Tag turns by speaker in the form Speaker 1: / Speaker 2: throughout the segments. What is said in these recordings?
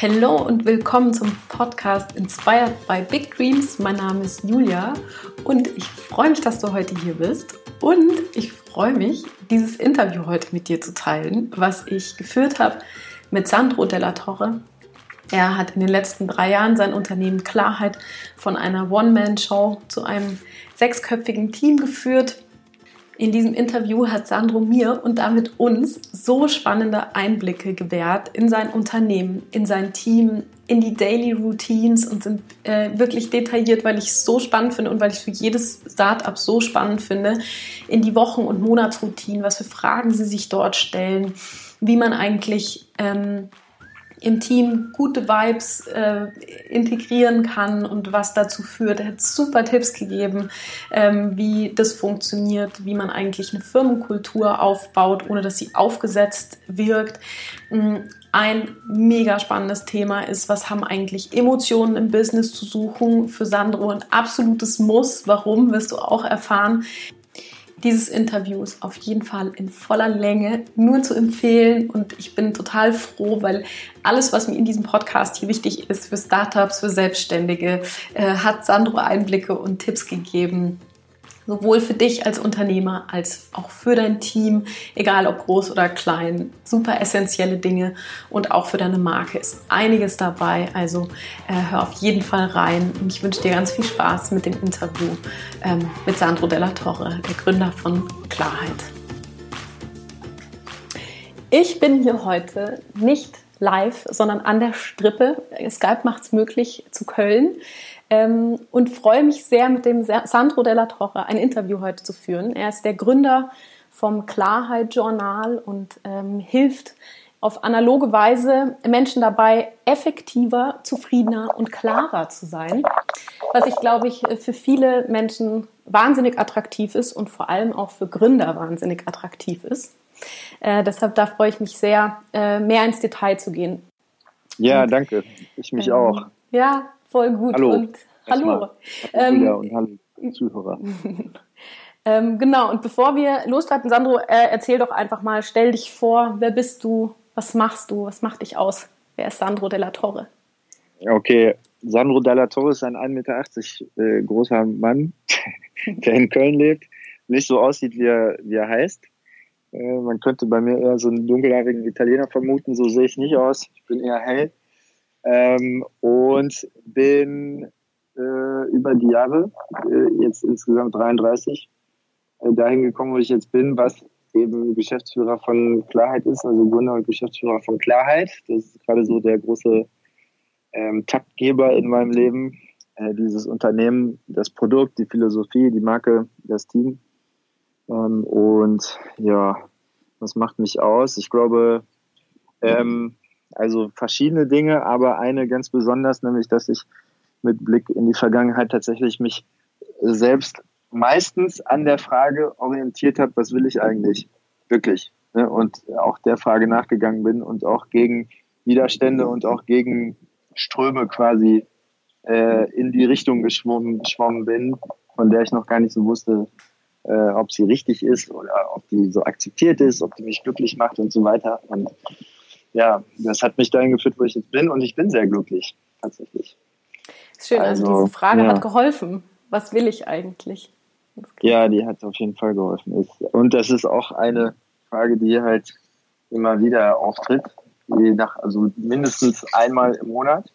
Speaker 1: Hallo und willkommen zum Podcast Inspired by Big Dreams. Mein Name ist Julia und ich freue mich, dass du heute hier bist. Und ich freue mich, dieses Interview heute mit dir zu teilen, was ich geführt habe mit Sandro Della Torre. Er hat in den letzten drei Jahren sein Unternehmen Klarheit von einer One-Man-Show zu einem sechsköpfigen Team geführt in diesem Interview hat Sandro mir und damit uns so spannende Einblicke gewährt in sein Unternehmen, in sein Team, in die Daily Routines und sind äh, wirklich detailliert, weil ich es so spannend finde und weil ich für jedes Startup so spannend finde, in die Wochen- und Monatsroutinen, was für Fragen sie sich dort stellen, wie man eigentlich ähm, im Team gute Vibes äh, integrieren kann und was dazu führt. Er hat super Tipps gegeben, ähm, wie das funktioniert, wie man eigentlich eine Firmenkultur aufbaut, ohne dass sie aufgesetzt wirkt. Mm, ein mega spannendes Thema ist, was haben eigentlich Emotionen im Business zu suchen? Für Sandro ein absolutes Muss. Warum, wirst du auch erfahren dieses Interview ist auf jeden Fall in voller Länge nur zu empfehlen und ich bin total froh, weil alles, was mir in diesem Podcast hier wichtig ist für Startups, für Selbstständige, äh, hat Sandro Einblicke und Tipps gegeben sowohl für dich als Unternehmer als auch für dein Team, egal ob groß oder klein. Super essentielle Dinge und auch für deine Marke ist einiges dabei. Also äh, hör auf jeden Fall rein und ich wünsche dir ganz viel Spaß mit dem Interview ähm, mit Sandro Della Torre, der Gründer von Klarheit. Ich bin hier heute nicht live, sondern an der Strippe. Skype macht es möglich zu Köln ähm, und freue mich sehr, mit dem Sandro Della Torre ein Interview heute zu führen. Er ist der Gründer vom Klarheit Journal und ähm, hilft auf analoge Weise Menschen dabei, effektiver, zufriedener und klarer zu sein. Was ich, glaube ich, für viele Menschen wahnsinnig attraktiv ist und vor allem auch für Gründer wahnsinnig attraktiv ist. Äh, deshalb da freue ich mich sehr, äh, mehr ins Detail zu gehen.
Speaker 2: Ja, und, danke. Ich mich ähm, auch.
Speaker 1: Ja, voll gut.
Speaker 2: Hallo.
Speaker 1: Und hallo.
Speaker 2: Ähm, und hallo Zuhörer.
Speaker 1: ähm, genau, und bevor wir losstarten, Sandro, äh, erzähl doch einfach mal, stell dich vor, wer bist du, was machst du, was macht dich aus? Wer ist Sandro Della Torre?
Speaker 2: Okay, Sandro Della Torre ist ein 1,80 Meter äh, großer Mann, der in Köln lebt, nicht so aussieht, wie er, wie er heißt. Äh, man könnte bei mir eher so einen dunkelhaarigen Italiener vermuten, so sehe ich nicht aus. Ich bin eher hell. Ähm, und bin äh, über die Jahre, äh, jetzt insgesamt 33, äh, dahin gekommen, wo ich jetzt bin, was eben Geschäftsführer von Klarheit ist, also Gründer und Geschäftsführer von Klarheit. Das ist gerade so der große ähm, Taktgeber in meinem Leben. Äh, dieses Unternehmen, das Produkt, die Philosophie, die Marke, das Team. Ähm, und ja, was macht mich aus? Ich glaube, ähm, also verschiedene Dinge, aber eine ganz besonders, nämlich, dass ich mit Blick in die Vergangenheit tatsächlich mich selbst meistens an der Frage orientiert habe, was will ich eigentlich wirklich? Ne? Und auch der Frage nachgegangen bin und auch gegen Widerstände und auch gegen Ströme quasi äh, in die Richtung geschwommen, geschwommen bin, von der ich noch gar nicht so wusste, äh, ob sie richtig ist oder ob die so akzeptiert ist, ob die mich glücklich macht und so weiter. Und ja, das hat mich dahin geführt, wo ich jetzt bin und ich bin sehr glücklich, tatsächlich.
Speaker 1: Schön, also, also diese Frage ja. hat geholfen. Was will ich eigentlich?
Speaker 2: Ja, die hat auf jeden Fall geholfen. Und das ist auch eine Frage, die halt immer wieder auftritt, je nach, also mindestens einmal im Monat.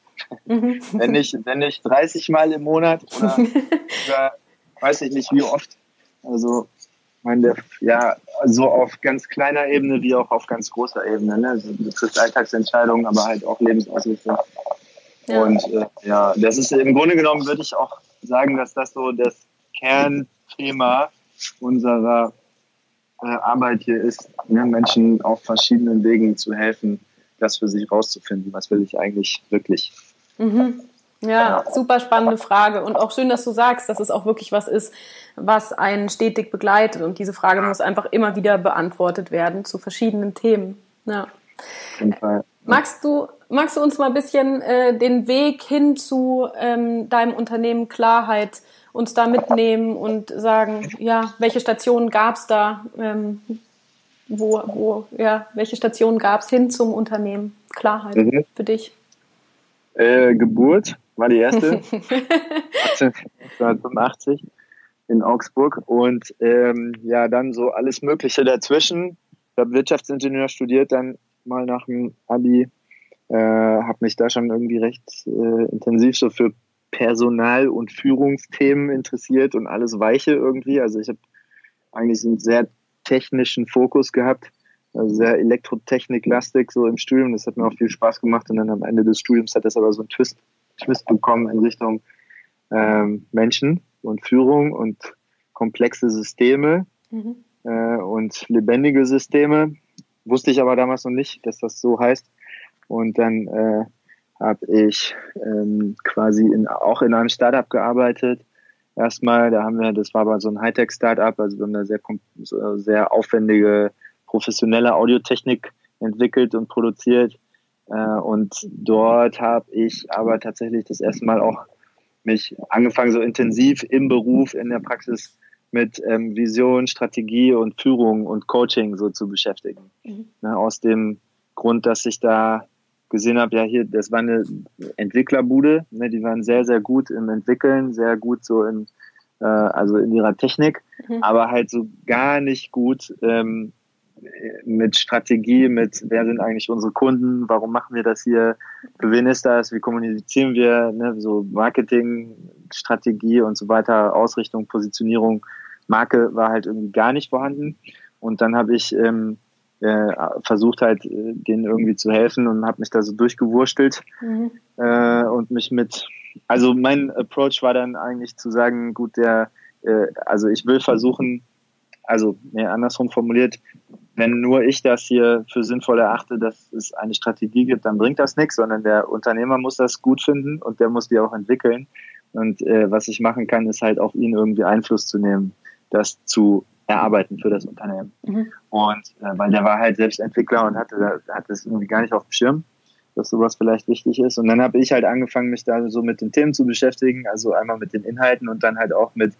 Speaker 2: Mhm. wenn, nicht, wenn nicht 30 Mal im Monat oder, oder weiß ich nicht wie oft. Also meine, ja, so auf ganz kleiner Ebene wie auch auf ganz großer Ebene. Ne? Also, du triffst Alltagsentscheidungen, aber halt auch Lebensausrichtung. Ja. Und äh, ja, das ist im Grunde genommen, würde ich auch sagen, dass das so das Kernthema unserer äh, Arbeit hier ist, ne? Menschen auf verschiedenen Wegen zu helfen, das für sich rauszufinden. Was will ich eigentlich wirklich?
Speaker 1: Mhm. Ja, super spannende Frage. Und auch schön, dass du sagst, dass es auch wirklich was ist, was einen stetig begleitet. Und diese Frage muss einfach immer wieder beantwortet werden zu verschiedenen Themen. Ja. Magst du, magst du uns mal ein bisschen äh, den Weg hin zu ähm, deinem Unternehmen Klarheit uns da mitnehmen und sagen, ja, welche Stationen gab es da? Ähm, wo, wo, ja, welche Stationen gab es hin zum Unternehmen Klarheit mhm. für dich?
Speaker 2: Äh, Geburt war die erste. 1985 in Augsburg. Und ähm, ja, dann so alles Mögliche dazwischen. Ich habe Wirtschaftsingenieur studiert, dann mal nach dem Abi. Äh, habe mich da schon irgendwie recht äh, intensiv so für Personal- und Führungsthemen interessiert und alles Weiche irgendwie. Also ich habe eigentlich einen sehr technischen Fokus gehabt, also sehr Elektrotechnik-lastig so im Studium. Das hat mir auch viel Spaß gemacht und dann am Ende des Studiums hat das aber so einen Twist, Twist bekommen in Richtung ähm, Menschen und Führung und komplexe Systeme mhm. äh, und lebendige Systeme. Wusste ich aber damals noch nicht, dass das so heißt. Und dann äh, habe ich ähm, quasi in, auch in einem Startup gearbeitet. Erstmal, da haben wir, das war aber so ein Hightech-Startup, also wir haben da sehr, sehr aufwendige, professionelle Audiotechnik entwickelt und produziert. Äh, und dort habe ich aber tatsächlich das erste Mal auch mich angefangen, so intensiv im Beruf, in der Praxis mit ähm, Vision, Strategie und Führung und Coaching so zu beschäftigen. Mhm. Ne, aus dem Grund, dass ich da gesehen habe, ja hier, das war eine Entwicklerbude, ne, die waren sehr, sehr gut im Entwickeln, sehr gut so in, äh, also in ihrer Technik, mhm. aber halt so gar nicht gut ähm, mit Strategie, mit wer sind eigentlich unsere Kunden, warum machen wir das hier, für wen ist das, wie kommunizieren wir, ne, so Marketing, Strategie und so weiter, Ausrichtung, Positionierung, Marke war halt irgendwie gar nicht vorhanden. Und dann habe ich ähm, äh, versucht halt, äh, denen irgendwie zu helfen und habe mich da so durchgewurstelt mhm. äh, und mich mit, also mein Approach war dann eigentlich zu sagen, gut, der, äh, also ich will versuchen, also nee, andersrum formuliert, wenn nur ich das hier für sinnvoll erachte, dass es eine Strategie gibt, dann bringt das nichts, sondern der Unternehmer muss das gut finden und der muss die auch entwickeln. Und äh, was ich machen kann, ist halt auf ihn irgendwie Einfluss zu nehmen, das zu erarbeiten für das Unternehmen. Mhm. Und äh, weil der war halt selbst Entwickler und hatte, hatte es irgendwie gar nicht auf dem Schirm, dass sowas vielleicht wichtig ist. Und dann habe ich halt angefangen, mich da so mit den Themen zu beschäftigen, also einmal mit den Inhalten und dann halt auch mit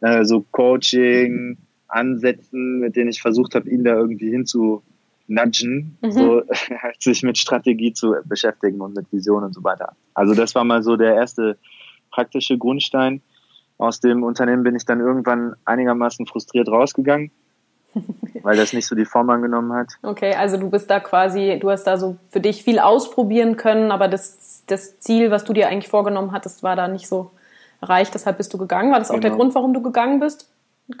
Speaker 2: äh, so Coaching, Ansätzen, mit denen ich versucht habe, ihn da irgendwie hinzu nudgen, mhm. so halt sich mit Strategie zu beschäftigen und mit Vision und so weiter. Also das war mal so der erste praktische Grundstein aus dem Unternehmen bin ich dann irgendwann einigermaßen frustriert rausgegangen, weil das nicht so die Form angenommen hat.
Speaker 1: Okay, also du bist da quasi, du hast da so für dich viel ausprobieren können, aber das, das Ziel, was du dir eigentlich vorgenommen hattest, war da nicht so erreicht, deshalb bist du gegangen. War das auch genau. der Grund, warum du gegangen bist?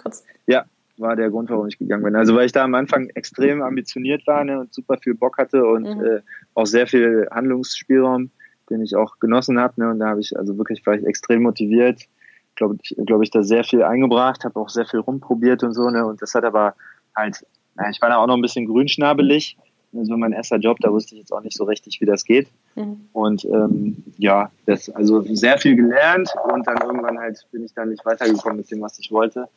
Speaker 2: Kurz. Ja, war der Grund, warum ich gegangen bin. Also weil ich da am Anfang extrem ambitioniert war ne, und super viel Bock hatte und mhm. äh, auch sehr viel Handlungsspielraum, den ich auch genossen habe. Ne, und da habe ich also wirklich war ich extrem motiviert glaube ich, glaube ich, da sehr viel eingebracht, habe auch sehr viel rumprobiert und so, ne? Und das hat aber halt, na, ich war da auch noch ein bisschen grünschnabelig. Also mein erster Job, da wusste ich jetzt auch nicht so richtig, wie das geht. Mhm. Und ähm, ja, das also sehr viel gelernt und dann irgendwann halt bin ich da nicht weitergekommen mit dem, was ich wollte.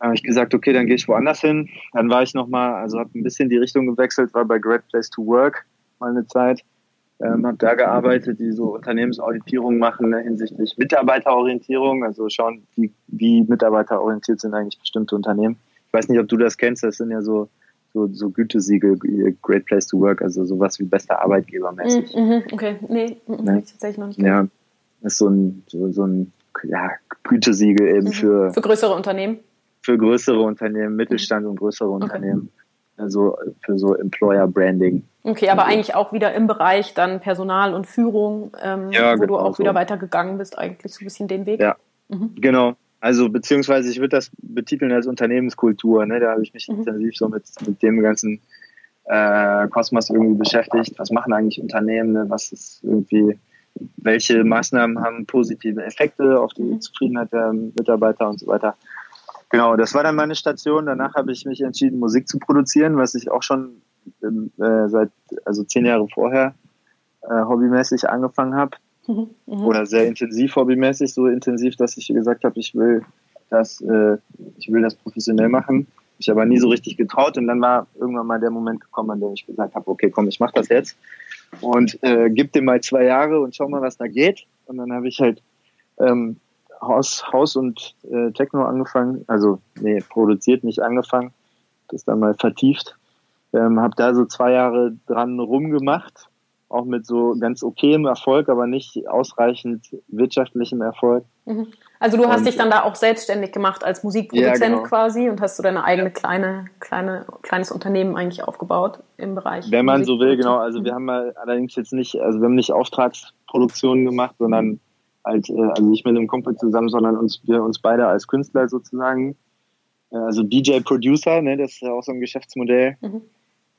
Speaker 2: Habe ich gesagt, okay, dann gehe ich woanders hin. Dann war ich nochmal, also habe ein bisschen die Richtung gewechselt, war bei Great Place to Work mal eine Zeit ähm, habe da gearbeitet, die so Unternehmensauditierung machen ne, hinsichtlich Mitarbeiterorientierung, also schauen, wie, wie mitarbeiterorientiert sind eigentlich bestimmte Unternehmen. Ich weiß nicht, ob du das kennst, das sind ja so, so, so Gütesiegel, Great Place to Work, also sowas wie bester Arbeitgeber mäßig.
Speaker 1: Mm, mhm, okay, nee, mm, ne? tatsächlich noch nicht.
Speaker 2: Ja, ist so ein, so, so ein ja, Gütesiegel eben mhm. für,
Speaker 1: für größere Unternehmen.
Speaker 2: Für größere Unternehmen, Mittelstand und größere okay. Unternehmen also für so Employer Branding.
Speaker 1: Okay, aber eigentlich auch wieder im Bereich dann Personal und Führung, ähm, ja, wo genau du auch so. wieder weitergegangen bist, eigentlich so ein bisschen den Weg.
Speaker 2: Ja, mhm. genau. Also beziehungsweise ich würde das betiteln als Unternehmenskultur. Ne? Da habe ich mich mhm. intensiv so mit, mit dem ganzen äh, Kosmos irgendwie beschäftigt. Was machen eigentlich Unternehmen? Ne? Was ist irgendwie, welche Maßnahmen haben positive Effekte auf die mhm. Zufriedenheit der Mitarbeiter und so weiter. Genau, das war dann meine Station. Danach habe ich mich entschieden, Musik zu produzieren, was ich auch schon äh, seit, also zehn Jahre vorher äh, hobbymäßig angefangen habe. Mhm, mhm. Oder sehr intensiv hobbymäßig, so intensiv, dass ich gesagt habe, ich will das, äh, ich will das professionell machen. Ich aber nie so richtig getraut und dann war irgendwann mal der Moment gekommen, an dem ich gesagt habe, okay, komm, ich mache das jetzt und äh, gib dem mal zwei Jahre und schau mal, was da geht. Und dann habe ich halt ähm, Haus, Haus und äh, Techno angefangen, also nee, produziert nicht angefangen, das dann mal vertieft. Ähm, habe da so zwei Jahre dran rumgemacht auch mit so ganz okayem Erfolg, aber nicht ausreichend wirtschaftlichem Erfolg.
Speaker 1: Mhm. Also du hast und, dich dann da auch selbstständig gemacht als Musikproduzent ja, genau. quasi und hast du deine eigene kleine, kleine, kleines Unternehmen eigentlich aufgebaut im Bereich.
Speaker 2: Wenn man so will, genau. Also wir haben mal allerdings jetzt nicht, also wir haben nicht Auftragsproduktionen gemacht, sondern halt, äh, also nicht mit einem Kumpel zusammen, sondern uns, wir uns beide als Künstler sozusagen, äh, also DJ-Producer, ne, das ist ja auch so ein Geschäftsmodell. Mhm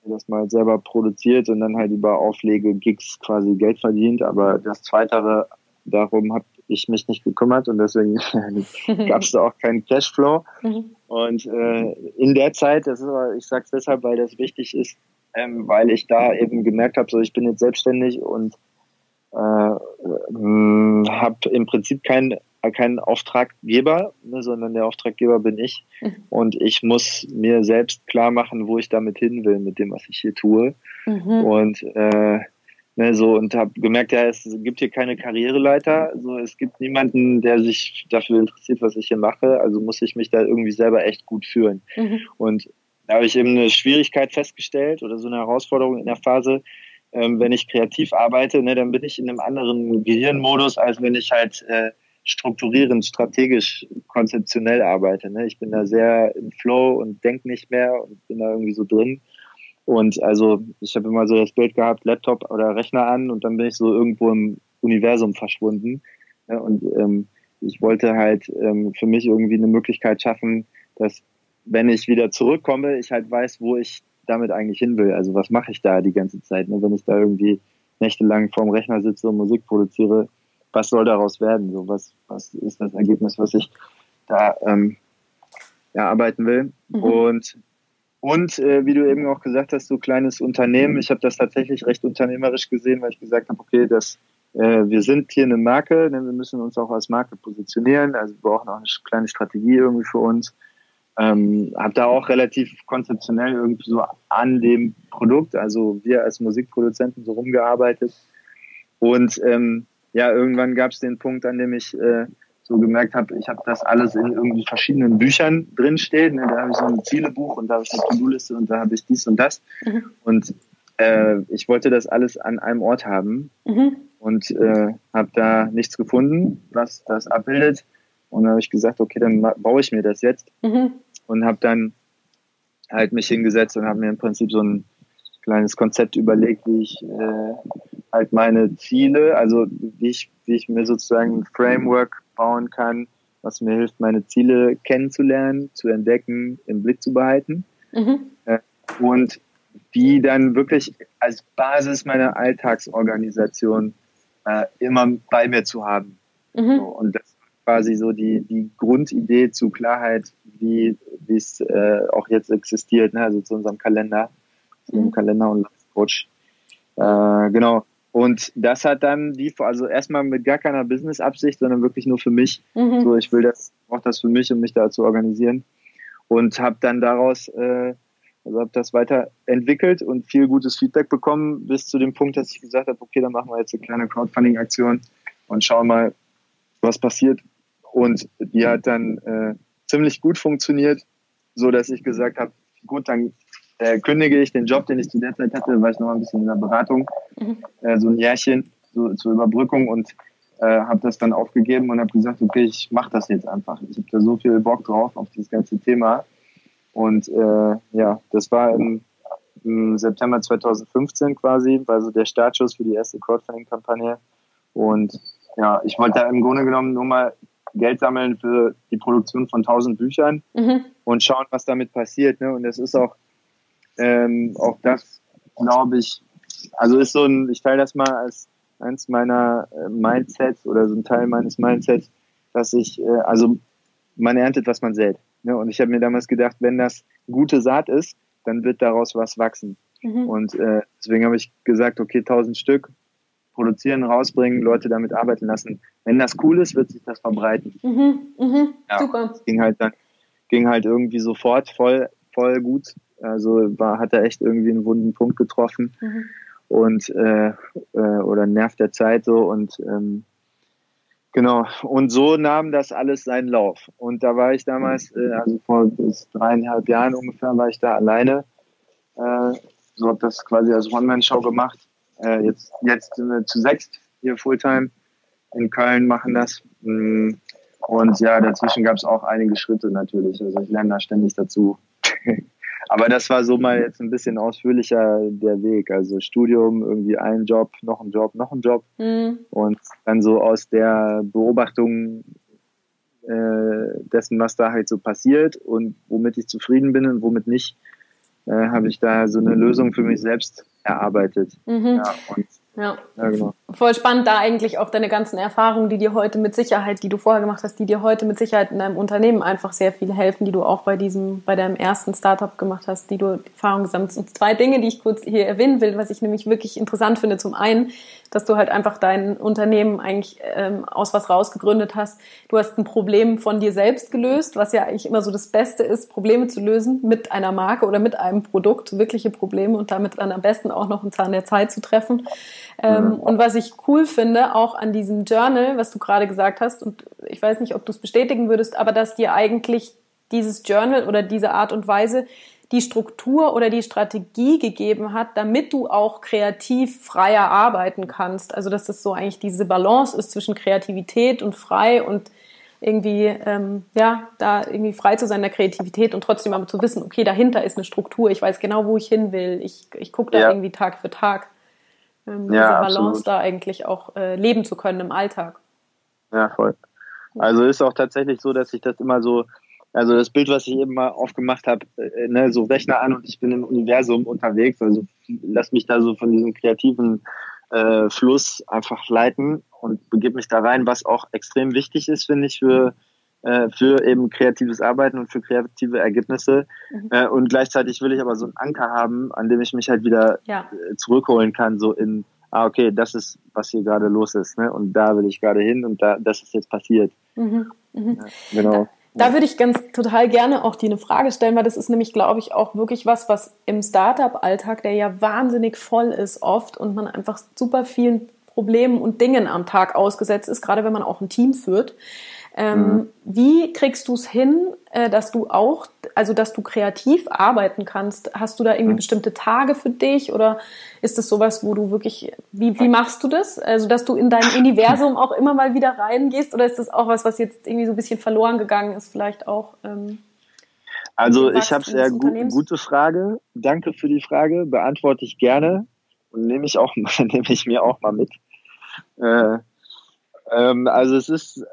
Speaker 2: das mal selber produziert und dann halt über Auflege, Gigs quasi Geld verdient. Aber das Zweitere, darum habe ich mich nicht gekümmert und deswegen gab es da auch keinen Cashflow. Mhm. Und äh, in der Zeit, das ist aber, ich sage es deshalb, weil das wichtig ist, ähm, weil ich da eben gemerkt habe, so ich bin jetzt selbstständig und äh, äh, habe im Prinzip kein kein Auftraggeber, ne, sondern der Auftraggeber bin ich. Mhm. Und ich muss mir selbst klar machen, wo ich damit hin will, mit dem, was ich hier tue. Mhm. Und äh, ne, so und habe gemerkt, ja, es gibt hier keine Karriereleiter. So, es gibt niemanden, der sich dafür interessiert, was ich hier mache. Also muss ich mich da irgendwie selber echt gut führen. Mhm. Und da habe ich eben eine Schwierigkeit festgestellt oder so eine Herausforderung in der Phase, ähm, wenn ich kreativ arbeite, ne, dann bin ich in einem anderen Gehirnmodus, als wenn ich halt äh, strukturierend, strategisch, konzeptionell arbeite. Ne? Ich bin da sehr im Flow und denke nicht mehr und bin da irgendwie so drin. Und also ich habe immer so das Bild gehabt, Laptop oder Rechner an und dann bin ich so irgendwo im Universum verschwunden. Ja, und ähm, ich wollte halt ähm, für mich irgendwie eine Möglichkeit schaffen, dass wenn ich wieder zurückkomme, ich halt weiß, wo ich damit eigentlich hin will. Also was mache ich da die ganze Zeit? Ne? Wenn ich da irgendwie nächtelang vorm Rechner sitze und Musik produziere, was soll daraus werden? So, was, was ist das Ergebnis, was ich da ähm, erarbeiten will? Mhm. Und und äh, wie du eben auch gesagt hast, so kleines Unternehmen. Ich habe das tatsächlich recht unternehmerisch gesehen, weil ich gesagt habe, okay, das, äh, wir sind hier eine Marke, denn wir müssen uns auch als Marke positionieren. Also wir brauchen auch eine kleine Strategie irgendwie für uns. Ähm, habe da auch relativ konzeptionell irgendwie so an dem Produkt, also wir als Musikproduzenten so rumgearbeitet. Und ähm, ja, irgendwann gab es den Punkt, an dem ich äh, so gemerkt habe, ich habe das alles in irgendwie verschiedenen Büchern drinstehen. Ne? Da habe ich so ein Zielebuch und da habe ich eine To-Do-Liste und da habe ich dies und das. Mhm. Und äh, ich wollte das alles an einem Ort haben mhm. und äh, habe da nichts gefunden, was das abbildet. Und dann habe ich gesagt, okay, dann baue ich mir das jetzt. Mhm. Und habe dann halt mich hingesetzt und habe mir im Prinzip so ein kleines Konzept überlegt, wie ich äh, halt meine Ziele, also wie ich, wie ich mir sozusagen ein Framework bauen kann, was mir hilft, meine Ziele kennenzulernen, zu entdecken, im Blick zu behalten. Mhm. Äh, und die dann wirklich als Basis meiner Alltagsorganisation äh, immer bei mir zu haben. Mhm. So, und das quasi so die, die Grundidee zu Klarheit, wie es äh, auch jetzt existiert, ne? also zu unserem Kalender im mhm. Kalender und Coach. Äh, genau. Und das hat dann die, also erstmal mit gar keiner Business-Absicht, sondern wirklich nur für mich. Mhm. So, ich will das, brauche das für mich, um mich da zu organisieren. Und habe dann daraus, äh, also habe das weiterentwickelt und viel gutes Feedback bekommen, bis zu dem Punkt, dass ich gesagt habe, okay, dann machen wir jetzt eine kleine Crowdfunding-Aktion und schauen mal, was passiert. Und die hat dann äh, ziemlich gut funktioniert, so dass ich gesagt habe, gut, dann äh, kündige ich den Job, den ich zu der Zeit hatte, war ich noch ein bisschen in der Beratung, mhm. äh, so ein Jährchen so, zur Überbrückung und äh, habe das dann aufgegeben und habe gesagt, okay, ich mache das jetzt einfach. Ich habe da so viel Bock drauf auf dieses ganze Thema. Und äh, ja, das war im, im September 2015 quasi, war so der Startschuss für die erste Crowdfunding-Kampagne. Und ja, ich wollte da im Grunde genommen nur mal Geld sammeln für die Produktion von 1000 Büchern mhm. und schauen, was damit passiert. Ne? Und das ist auch ähm, auch das, glaube ich, also ist so ein, ich teile das mal als eins meiner äh, Mindsets oder so ein Teil meines Mindsets, dass ich, äh, also man erntet, was man sät. Ne? Und ich habe mir damals gedacht, wenn das gute Saat ist, dann wird daraus was wachsen. Mhm. Und äh, deswegen habe ich gesagt, okay, 1000 Stück produzieren, rausbringen, Leute damit arbeiten lassen. Wenn das cool ist, wird sich das verbreiten. Mhm. Mhm. Ja, Super. Ging halt dann, ging halt irgendwie sofort voll, voll gut also war, hat er echt irgendwie einen wunden Punkt getroffen mhm. und äh, äh, oder nervt der Zeit so und ähm, genau. Und so nahm das alles seinen Lauf. Und da war ich damals, äh, also vor dreieinhalb Jahren ungefähr, war ich da alleine. Äh, so habe das quasi als One-Man-Show gemacht äh, jetzt, jetzt sind wir zu sechst hier Fulltime in Köln, machen das. Mm, und ja, dazwischen gab es auch einige Schritte natürlich. Also ich lerne da ständig dazu. Aber das war so mal jetzt ein bisschen ausführlicher der Weg. Also Studium, irgendwie ein Job, noch ein Job, noch ein Job. Mhm. Und dann so aus der Beobachtung äh, dessen, was da halt so passiert und womit ich zufrieden bin und womit nicht, äh, habe ich da so eine Lösung für mich selbst erarbeitet. Mhm. Ja,
Speaker 1: und ja. ja, genau. Voll spannend, da eigentlich auch deine ganzen Erfahrungen, die dir heute mit Sicherheit, die du vorher gemacht hast, die dir heute mit Sicherheit in deinem Unternehmen einfach sehr viel helfen, die du auch bei diesem, bei deinem ersten Startup gemacht hast, die du Erfahrungen gesammelt hast. Und zwei Dinge, die ich kurz hier erwähnen will, was ich nämlich wirklich interessant finde. Zum einen, dass du halt einfach dein Unternehmen eigentlich ähm, aus was rausgegründet hast. Du hast ein Problem von dir selbst gelöst, was ja eigentlich immer so das Beste ist, Probleme zu lösen mit einer Marke oder mit einem Produkt, wirkliche Probleme und damit dann am besten auch noch einen Zahn der Zeit zu treffen. Ähm, mhm. Und was ich cool finde, auch an diesem Journal, was du gerade gesagt hast, und ich weiß nicht, ob du es bestätigen würdest, aber dass dir eigentlich dieses Journal oder diese Art und Weise die Struktur oder die Strategie gegeben hat, damit du auch kreativ freier arbeiten kannst. Also dass das so eigentlich diese Balance ist zwischen Kreativität und frei und irgendwie ähm, ja da irgendwie frei zu sein in der Kreativität und trotzdem aber zu wissen, okay, dahinter ist eine Struktur, ich weiß genau, wo ich hin will, ich, ich gucke da ja. irgendwie Tag für Tag ähm, ja, diese Balance absolut. da eigentlich auch äh, leben zu können im Alltag.
Speaker 2: Ja, voll. Also ist auch tatsächlich so, dass ich das immer so, also das Bild, was ich eben mal aufgemacht habe, äh, ne, so Rechner an und ich bin im Universum unterwegs, also lass mich da so von diesem kreativen äh, Fluss einfach leiten und begib mich da rein, was auch extrem wichtig ist, finde ich, für äh, für eben kreatives Arbeiten und für kreative Ergebnisse. Mhm. Äh, und gleichzeitig will ich aber so einen Anker haben, an dem ich mich halt wieder ja. Äh, zurückholen kann, so in, ah, okay, das ist, was hier gerade los ist, ne? Und da will ich gerade hin und da, das ist jetzt passiert. Mhm.
Speaker 1: Mhm. Ja, genau. Da, da würde ich ganz total gerne auch dir eine Frage stellen, weil das ist nämlich, glaube ich, auch wirklich was, was im Startup-Alltag, der ja wahnsinnig voll ist oft und man einfach super vielen Problemen und Dingen am Tag ausgesetzt ist, gerade wenn man auch ein Team führt. Ähm, mhm. Wie kriegst du es hin, äh, dass du auch, also dass du kreativ arbeiten kannst? Hast du da irgendwie mhm. bestimmte Tage für dich oder ist das sowas, wo du wirklich, wie, wie machst du das? Also, dass du in dein Universum auch immer mal wieder reingehst oder ist das auch was, was jetzt irgendwie so ein bisschen verloren gegangen ist, vielleicht auch? Ähm,
Speaker 2: also, ich habe sehr gu gute Frage. Danke für die Frage. Beantworte ich gerne und nehme ich auch, nehme ich mir auch mal mit. Äh, ähm, also, es ist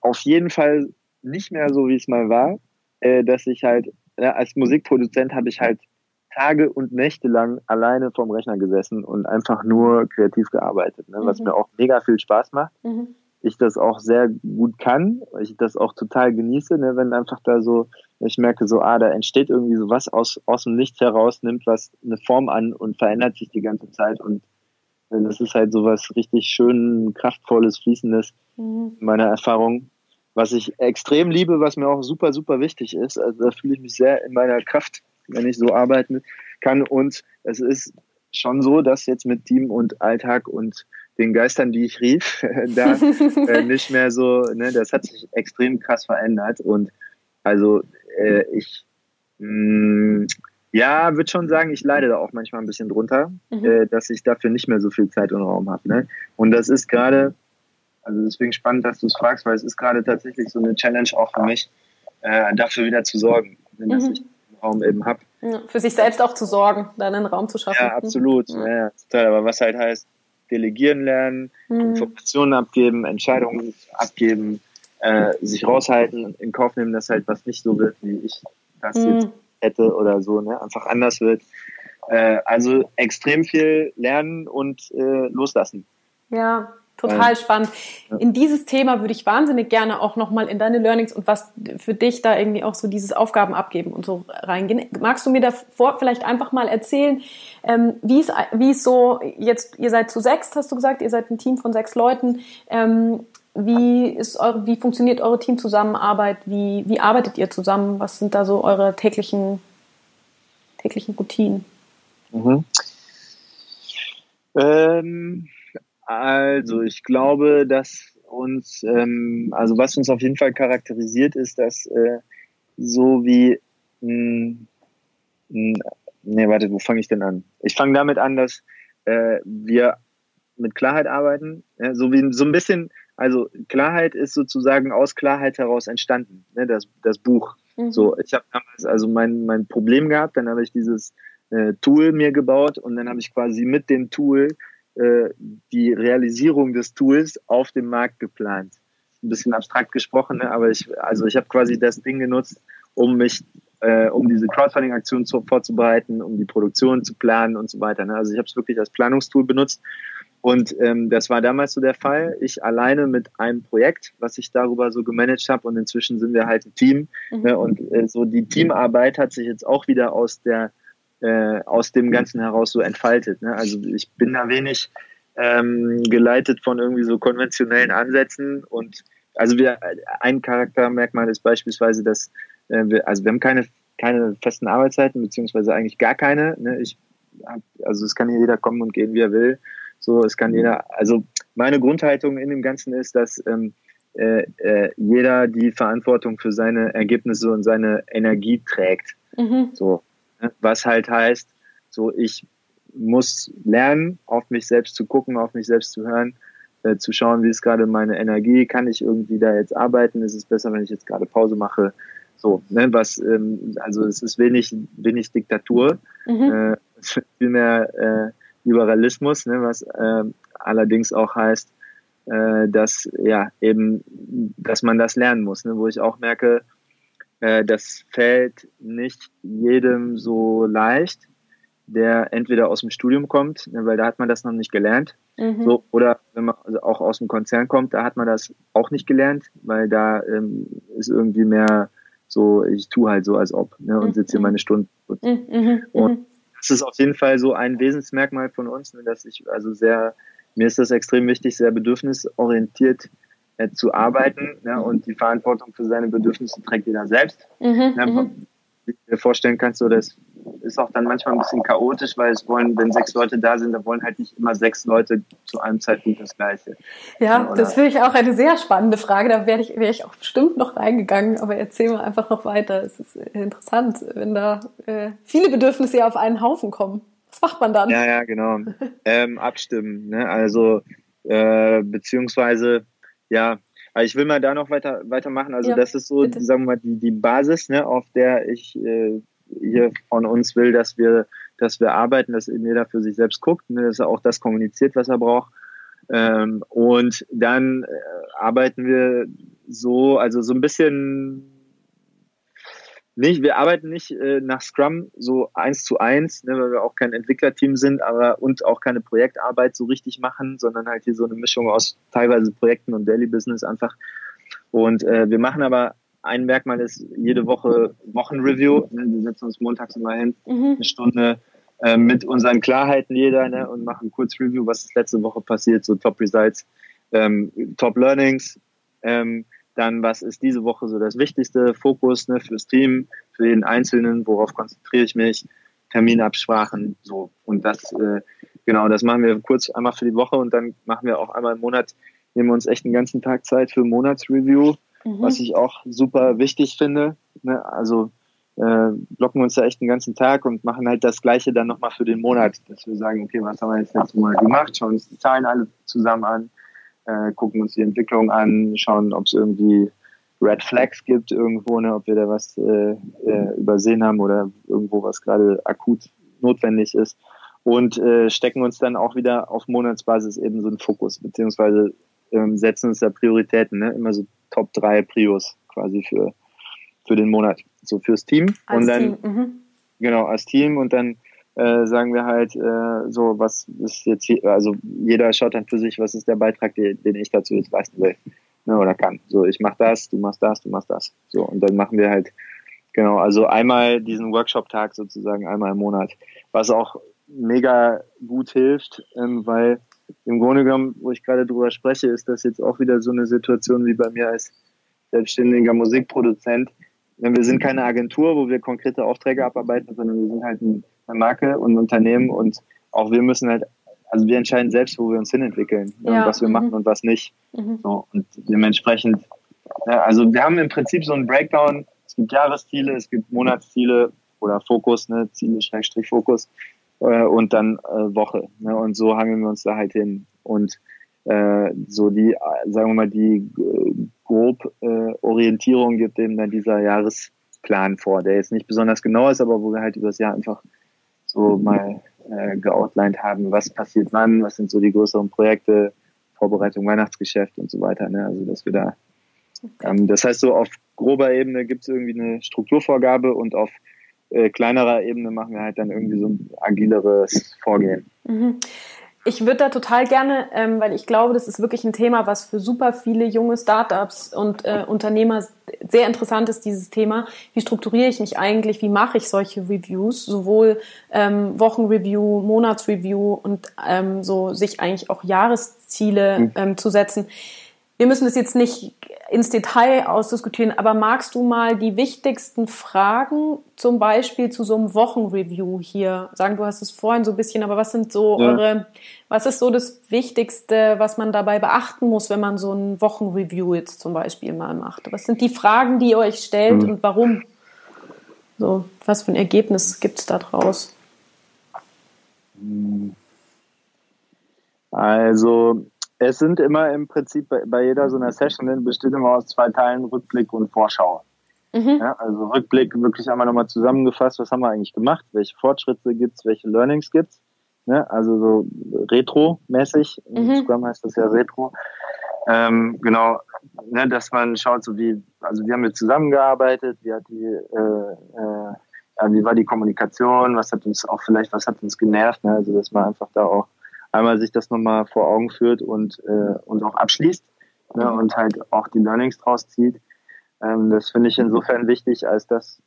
Speaker 2: auf jeden Fall nicht mehr so, wie es mal war, äh, dass ich halt, ja, als Musikproduzent habe ich halt Tage und Nächte lang alleine vorm Rechner gesessen und einfach nur kreativ gearbeitet, ne, was mhm. mir auch mega viel Spaß macht. Mhm. Ich das auch sehr gut kann, ich das auch total genieße, ne, wenn einfach da so, ich merke so, ah, da entsteht irgendwie so was aus, aus dem Nichts heraus, nimmt was eine Form an und verändert sich die ganze Zeit und das ist halt so was richtig schön, kraftvolles, fließendes mhm. in meiner Erfahrung. Was ich extrem liebe, was mir auch super, super wichtig ist. Also da fühle ich mich sehr in meiner Kraft, wenn ich so arbeiten kann. Und es ist schon so, dass jetzt mit Team und Alltag und den Geistern, die ich rief, da äh, nicht mehr so, ne, das hat sich extrem krass verändert. Und also äh, ich mh, mm, ja, würde schon sagen, ich leide da auch manchmal ein bisschen drunter, mhm. äh, dass ich dafür nicht mehr so viel Zeit und Raum habe. Ne? Und das ist gerade, also deswegen spannend, dass du es fragst, weil es ist gerade tatsächlich so eine Challenge auch für mich, äh, dafür wieder zu sorgen, mhm. dass ich den Raum eben habe.
Speaker 1: Ja, für sich selbst auch zu sorgen, dann einen Raum zu schaffen.
Speaker 2: Ja, absolut. Mhm. Ja, total. Aber was halt heißt, delegieren lernen, mhm. Informationen abgeben, Entscheidungen abgeben, äh, sich raushalten, in Kauf nehmen, dass halt was nicht so wird, wie ich das mhm. jetzt hätte oder so, ne? einfach anders wird. Äh, also extrem viel lernen und äh, loslassen.
Speaker 1: Ja, total spannend. In dieses Thema würde ich wahnsinnig gerne auch nochmal in deine Learnings und was für dich da irgendwie auch so dieses Aufgaben abgeben und so reingehen. Magst du mir davor vielleicht einfach mal erzählen, ähm, wie es wie es so jetzt, ihr seid zu sechs, hast du gesagt, ihr seid ein Team von sechs Leuten. Wie, ist eure, wie funktioniert eure Teamzusammenarbeit? Wie, wie arbeitet ihr zusammen? Was sind da so eure täglichen, täglichen Routinen? Mhm.
Speaker 2: Ähm, also ich glaube, dass uns, ähm, also was uns auf jeden Fall charakterisiert, ist, dass äh, so wie, mh, mh, hm, nee, warte, wo fange ich denn an? Ich fange damit an, dass äh, wir mit Klarheit arbeiten, ja, so wie so ein bisschen, also Klarheit ist sozusagen aus Klarheit heraus entstanden, ne, das, das Buch. Mhm. So, ich habe damals also mein, mein Problem gehabt, dann habe ich dieses äh, Tool mir gebaut und dann habe ich quasi mit dem Tool äh, die Realisierung des Tools auf dem Markt geplant. Ein bisschen abstrakt gesprochen, ne? aber ich, also ich habe quasi das Ding genutzt, um mich, äh, um diese Crowdfunding-Aktion vorzubereiten, um die Produktion zu planen und so weiter. Ne? Also ich habe es wirklich als Planungstool benutzt und ähm, das war damals so der Fall. Ich alleine mit einem Projekt, was ich darüber so gemanagt habe und inzwischen sind wir halt ein Team. Mhm. Ne? Und äh, so die Teamarbeit hat sich jetzt auch wieder aus der äh, aus dem Ganzen heraus so entfaltet. Ne? Also ich bin da wenig ähm, geleitet von irgendwie so konventionellen Ansätzen und also wir ein Charaktermerkmal ist beispielsweise, dass äh, wir, also wir haben keine keine festen Arbeitszeiten beziehungsweise eigentlich gar keine. Ne? Ich hab, also es kann hier jeder kommen und gehen, wie er will. So, es kann jeder, also meine Grundhaltung in dem Ganzen ist, dass ähm, äh, äh, jeder die Verantwortung für seine Ergebnisse und seine Energie trägt. Mhm. So, ne? was halt heißt, so ich muss lernen, auf mich selbst zu gucken, auf mich selbst zu hören, äh, zu schauen, wie ist gerade meine Energie, kann ich irgendwie da jetzt arbeiten, ist es besser, wenn ich jetzt gerade Pause mache, so, ne, was, ähm, also es ist wenig, wenig Diktatur, mhm. äh, viel mehr äh, Liberalismus, ne, was äh, allerdings auch heißt, äh, dass ja eben, dass man das lernen muss, ne, wo ich auch merke, äh, das fällt nicht jedem so leicht, der entweder aus dem Studium kommt, ne, weil da hat man das noch nicht gelernt, mhm. so, oder wenn man also auch aus dem Konzern kommt, da hat man das auch nicht gelernt, weil da ähm, ist irgendwie mehr so, ich tue halt so, als ob, ne, und sitze hier mhm. meine Stunden. Mhm. mhm. Und das ist auf jeden Fall so ein Wesensmerkmal von uns, ne, dass ich also sehr, mir ist das extrem wichtig, sehr bedürfnisorientiert äh, zu arbeiten ne, und die Verantwortung für seine Bedürfnisse trägt jeder selbst. Mhm, ne, mhm wie du dir vorstellen kannst, so das ist auch dann manchmal ein bisschen chaotisch, weil es wollen, wenn sechs Leute da sind, dann wollen halt nicht immer sechs Leute zu einem Zeitpunkt das Gleiche.
Speaker 1: Ja, Oder? das finde ich auch eine sehr spannende Frage. Da wäre ich, wäre ich auch bestimmt noch reingegangen, aber erzähl mal einfach noch weiter. Es ist interessant, wenn da äh, viele Bedürfnisse auf einen Haufen kommen. Was macht man dann?
Speaker 2: Ja, ja, genau. ähm, abstimmen. Ne? Also äh, beziehungsweise ja, aber ich will mal da noch weiter weitermachen. Also ja, das ist so, bitte. sagen wir mal, die, die Basis, ne, auf der ich äh, hier von uns will, dass wir, dass wir arbeiten, dass jeder für sich selbst guckt, ne, dass er auch das kommuniziert, was er braucht. Ähm, und dann äh, arbeiten wir so, also so ein bisschen nicht, wir arbeiten nicht äh, nach Scrum so eins zu eins, ne, weil wir auch kein Entwicklerteam sind, aber und auch keine Projektarbeit so richtig machen, sondern halt hier so eine Mischung aus teilweise Projekten und Daily Business einfach. Und äh, wir machen aber ein Merkmal ist jede Woche Wochenreview. Wir setzen uns montags immer hin, mhm. eine Stunde äh, mit unseren Klarheiten jeder ne, und machen kurz Review, was ist letzte Woche passiert, so Top Results, ähm, Top Learnings. Ähm, dann, was ist diese Woche so das Wichtigste? Fokus ne, fürs Team, für jeden Einzelnen, worauf konzentriere ich mich? Terminabsprachen, so. Und das, äh, genau, das machen wir kurz einmal für die Woche und dann machen wir auch einmal im Monat, nehmen wir uns echt einen ganzen Tag Zeit für Monatsreview, mhm. was ich auch super wichtig finde. Ne? Also äh, blocken uns da echt einen ganzen Tag und machen halt das Gleiche dann nochmal für den Monat, dass wir sagen, okay, was haben wir jetzt letztes Mal gemacht, schauen uns die Zahlen alle zusammen an, äh, gucken uns die Entwicklung an, schauen, ob es irgendwie Red Flags gibt irgendwo, ne, ob wir da was äh, äh, übersehen haben oder irgendwo was gerade akut notwendig ist und äh, stecken uns dann auch wieder auf Monatsbasis eben so einen Fokus, beziehungsweise ähm, setzen uns da Prioritäten, ne? immer so Top 3 Prios quasi für, für den Monat, so fürs Team. Als und dann, Team. Mhm. genau, als Team und dann äh, sagen wir halt äh, so, was ist jetzt hier, also jeder schaut dann für sich, was ist der Beitrag, den, den ich dazu jetzt leisten will ne, oder kann. So, ich mach das, du machst das, du machst das. So, und dann machen wir halt, genau, also einmal diesen Workshop-Tag sozusagen, einmal im Monat, was auch mega gut hilft, ähm, weil im Grunde genommen, wo ich gerade drüber spreche, ist das jetzt auch wieder so eine Situation wie bei mir als selbstständiger Musikproduzent. Wir sind keine Agentur, wo wir konkrete Aufträge abarbeiten, sondern wir sind halt ein eine Marke und ein Unternehmen und auch wir müssen halt, also wir entscheiden selbst, wo wir uns hinentwickeln ne, ja. und was wir mhm. machen und was nicht. Mhm. So, und dementsprechend, ja, also wir haben im Prinzip so einen Breakdown. Es gibt Jahresziele, es gibt Monatsziele oder Fokus, ne, Ziele, Schrägstrich Fokus. Äh, und dann äh, Woche. Ne? Und so hangeln wir uns da halt hin. Und äh, so die, sagen wir mal, die äh, grob äh, Orientierung gibt eben dann dieser Jahresplan vor, der jetzt nicht besonders genau ist, aber wo wir halt über das Jahr einfach so mal äh, geoutlined haben, was passiert wann, was sind so die größeren Projekte, Vorbereitung, Weihnachtsgeschäft und so weiter. Ne? Also dass wir da ähm, das heißt so auf grober Ebene gibt es irgendwie eine Strukturvorgabe und auf äh, kleinerer Ebene machen wir halt dann irgendwie so ein agileres Vorgehen.
Speaker 1: Mhm. Ich würde da total gerne, ähm, weil ich glaube, das ist wirklich ein Thema, was für super viele junge Startups und äh, Unternehmer sehr interessant ist, dieses Thema. Wie strukturiere ich mich eigentlich? Wie mache ich solche Reviews? Sowohl ähm, Wochenreview, Monatsreview und ähm, so sich eigentlich auch Jahresziele mhm. ähm, zu setzen. Wir müssen das jetzt nicht ins Detail ausdiskutieren, aber magst du mal die wichtigsten Fragen zum Beispiel zu so einem Wochenreview hier sagen? Du hast es vorhin so ein bisschen, aber was sind so ja. eure, was ist so das Wichtigste, was man dabei beachten muss, wenn man so ein Wochenreview jetzt zum Beispiel mal macht? Was sind die Fragen, die ihr euch stellt mhm. und warum? So, was für ein Ergebnis gibt es da draus?
Speaker 2: Also, es sind immer im Prinzip bei, bei jeder so einer Session besteht immer aus zwei Teilen Rückblick und Vorschau. Mhm. Ja, also Rückblick wirklich einmal nochmal zusammengefasst, was haben wir eigentlich gemacht, welche Fortschritte gibt's, welche Learnings gibt's. Ne? Also so retro-mäßig, mhm. Scrum heißt das ja retro. Ähm, genau, ne, dass man schaut, so wie, also wie haben wir zusammengearbeitet, wie hat die, äh, äh, ja, wie war die Kommunikation, was hat uns auch vielleicht, was hat uns genervt, ne? also dass man einfach da auch einmal sich das nochmal vor Augen führt und, äh, und auch abschließt ne, und halt auch die Learnings draus zieht. Ähm, das finde ich insofern wichtig, als dass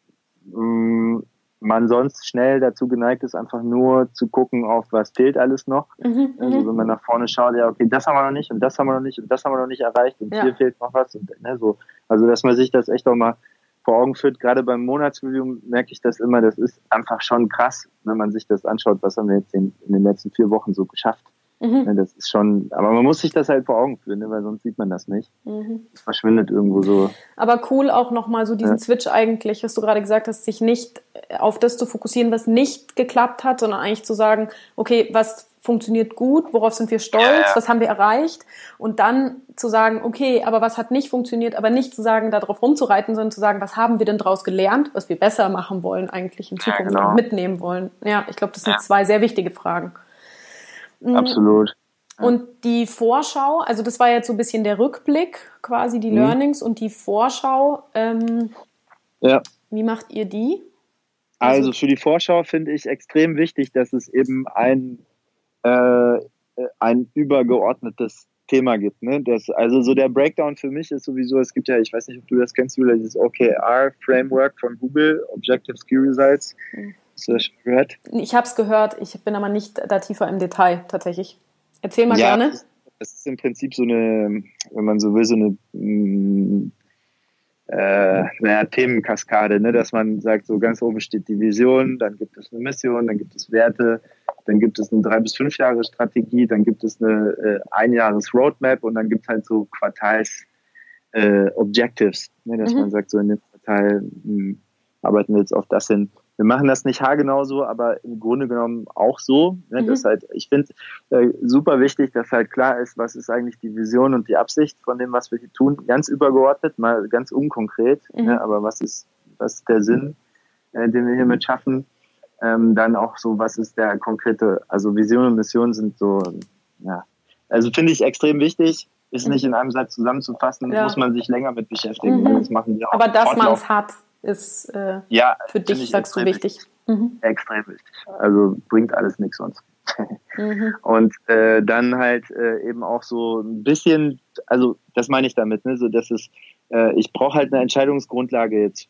Speaker 2: mh, mm, man sonst schnell dazu geneigt ist, einfach nur zu gucken, auf was fehlt alles noch. Mhm, also mhm. wenn man nach vorne schaut, ja, okay, das haben wir noch nicht und das haben wir noch nicht und das haben wir noch nicht erreicht und ja. hier fehlt noch was. Und, ne, so. Also dass man sich das echt auch mal vor Augen führt. Gerade beim Monatsreview merke ich das immer, das ist einfach schon krass, wenn man sich das anschaut, was haben wir jetzt in, in den letzten vier Wochen so geschafft. Mhm. Das ist schon, aber man muss sich das halt vor Augen führen, ne, weil sonst sieht man das nicht. Mhm. Es verschwindet irgendwo so.
Speaker 1: Aber cool auch nochmal so diesen ja. Switch eigentlich, was du gerade gesagt hast, sich nicht auf das zu fokussieren, was nicht geklappt hat, sondern eigentlich zu sagen, okay, was funktioniert gut, worauf sind wir stolz, ja, ja. was haben wir erreicht und dann zu sagen, okay, aber was hat nicht funktioniert, aber nicht zu sagen, darauf rumzureiten, sondern zu sagen, was haben wir denn daraus gelernt, was wir besser machen wollen eigentlich in Zukunft ja, genau. mitnehmen wollen. Ja, ich glaube, das sind zwei sehr wichtige Fragen.
Speaker 2: Mhm. Absolut.
Speaker 1: Und die Vorschau, also das war jetzt so ein bisschen der Rückblick, quasi die mhm. Learnings und die Vorschau. Ähm, ja. Wie macht ihr die?
Speaker 2: Also, also für die Vorschau finde ich extrem wichtig, dass es eben ein äh, ein übergeordnetes Thema gibt. Ne? Das, also so der Breakdown für mich ist sowieso, es gibt ja, ich weiß nicht, ob du das kennst, Julia, dieses OKR-Framework von Google, Objective Ski Results.
Speaker 1: Mhm. Hast du das schon gehört? Ich habe es gehört, ich bin aber nicht da tiefer im Detail tatsächlich. Erzähl mal ja, gerne.
Speaker 2: Es ist im Prinzip so eine, wenn man so will, so eine mm, äh, naja, Themenkaskade, ne? dass man sagt, so ganz oben steht die Vision, dann gibt es eine Mission, dann gibt es Werte, dann gibt es eine drei bis fünf Jahre Strategie, dann gibt es eine äh, Einjahres Roadmap und dann gibt es halt so Quartals äh, Objectives, ne? dass mhm. man sagt, so in dem Quartal mh, hm, arbeiten wir jetzt auf das hin. Wir machen das nicht haargenau so, aber im Grunde genommen auch so. Ne? Mhm. Das halt, ich finde äh, super wichtig, dass halt klar ist, was ist eigentlich die Vision und die Absicht von dem, was wir hier tun. Ganz übergeordnet, mal ganz unkonkret, mhm. ne? aber was ist, was ist der Sinn, äh, den wir hiermit schaffen? Ähm, dann auch so, was ist der konkrete, also Vision und Mission sind so, ja, also finde ich extrem wichtig ist nicht in einem Satz zusammenzufassen, ja. muss man sich länger mit beschäftigen.
Speaker 1: Mhm. Das machen wir auch. Aber dass man es hat, ist äh, ja, für dich, sagst du, wichtig.
Speaker 2: Mhm. Extrem wichtig. Also bringt alles nichts sonst. mhm. Und äh, dann halt äh, eben auch so ein bisschen, also das meine ich damit, ne, so dass es, äh, ich brauche halt eine Entscheidungsgrundlage jetzt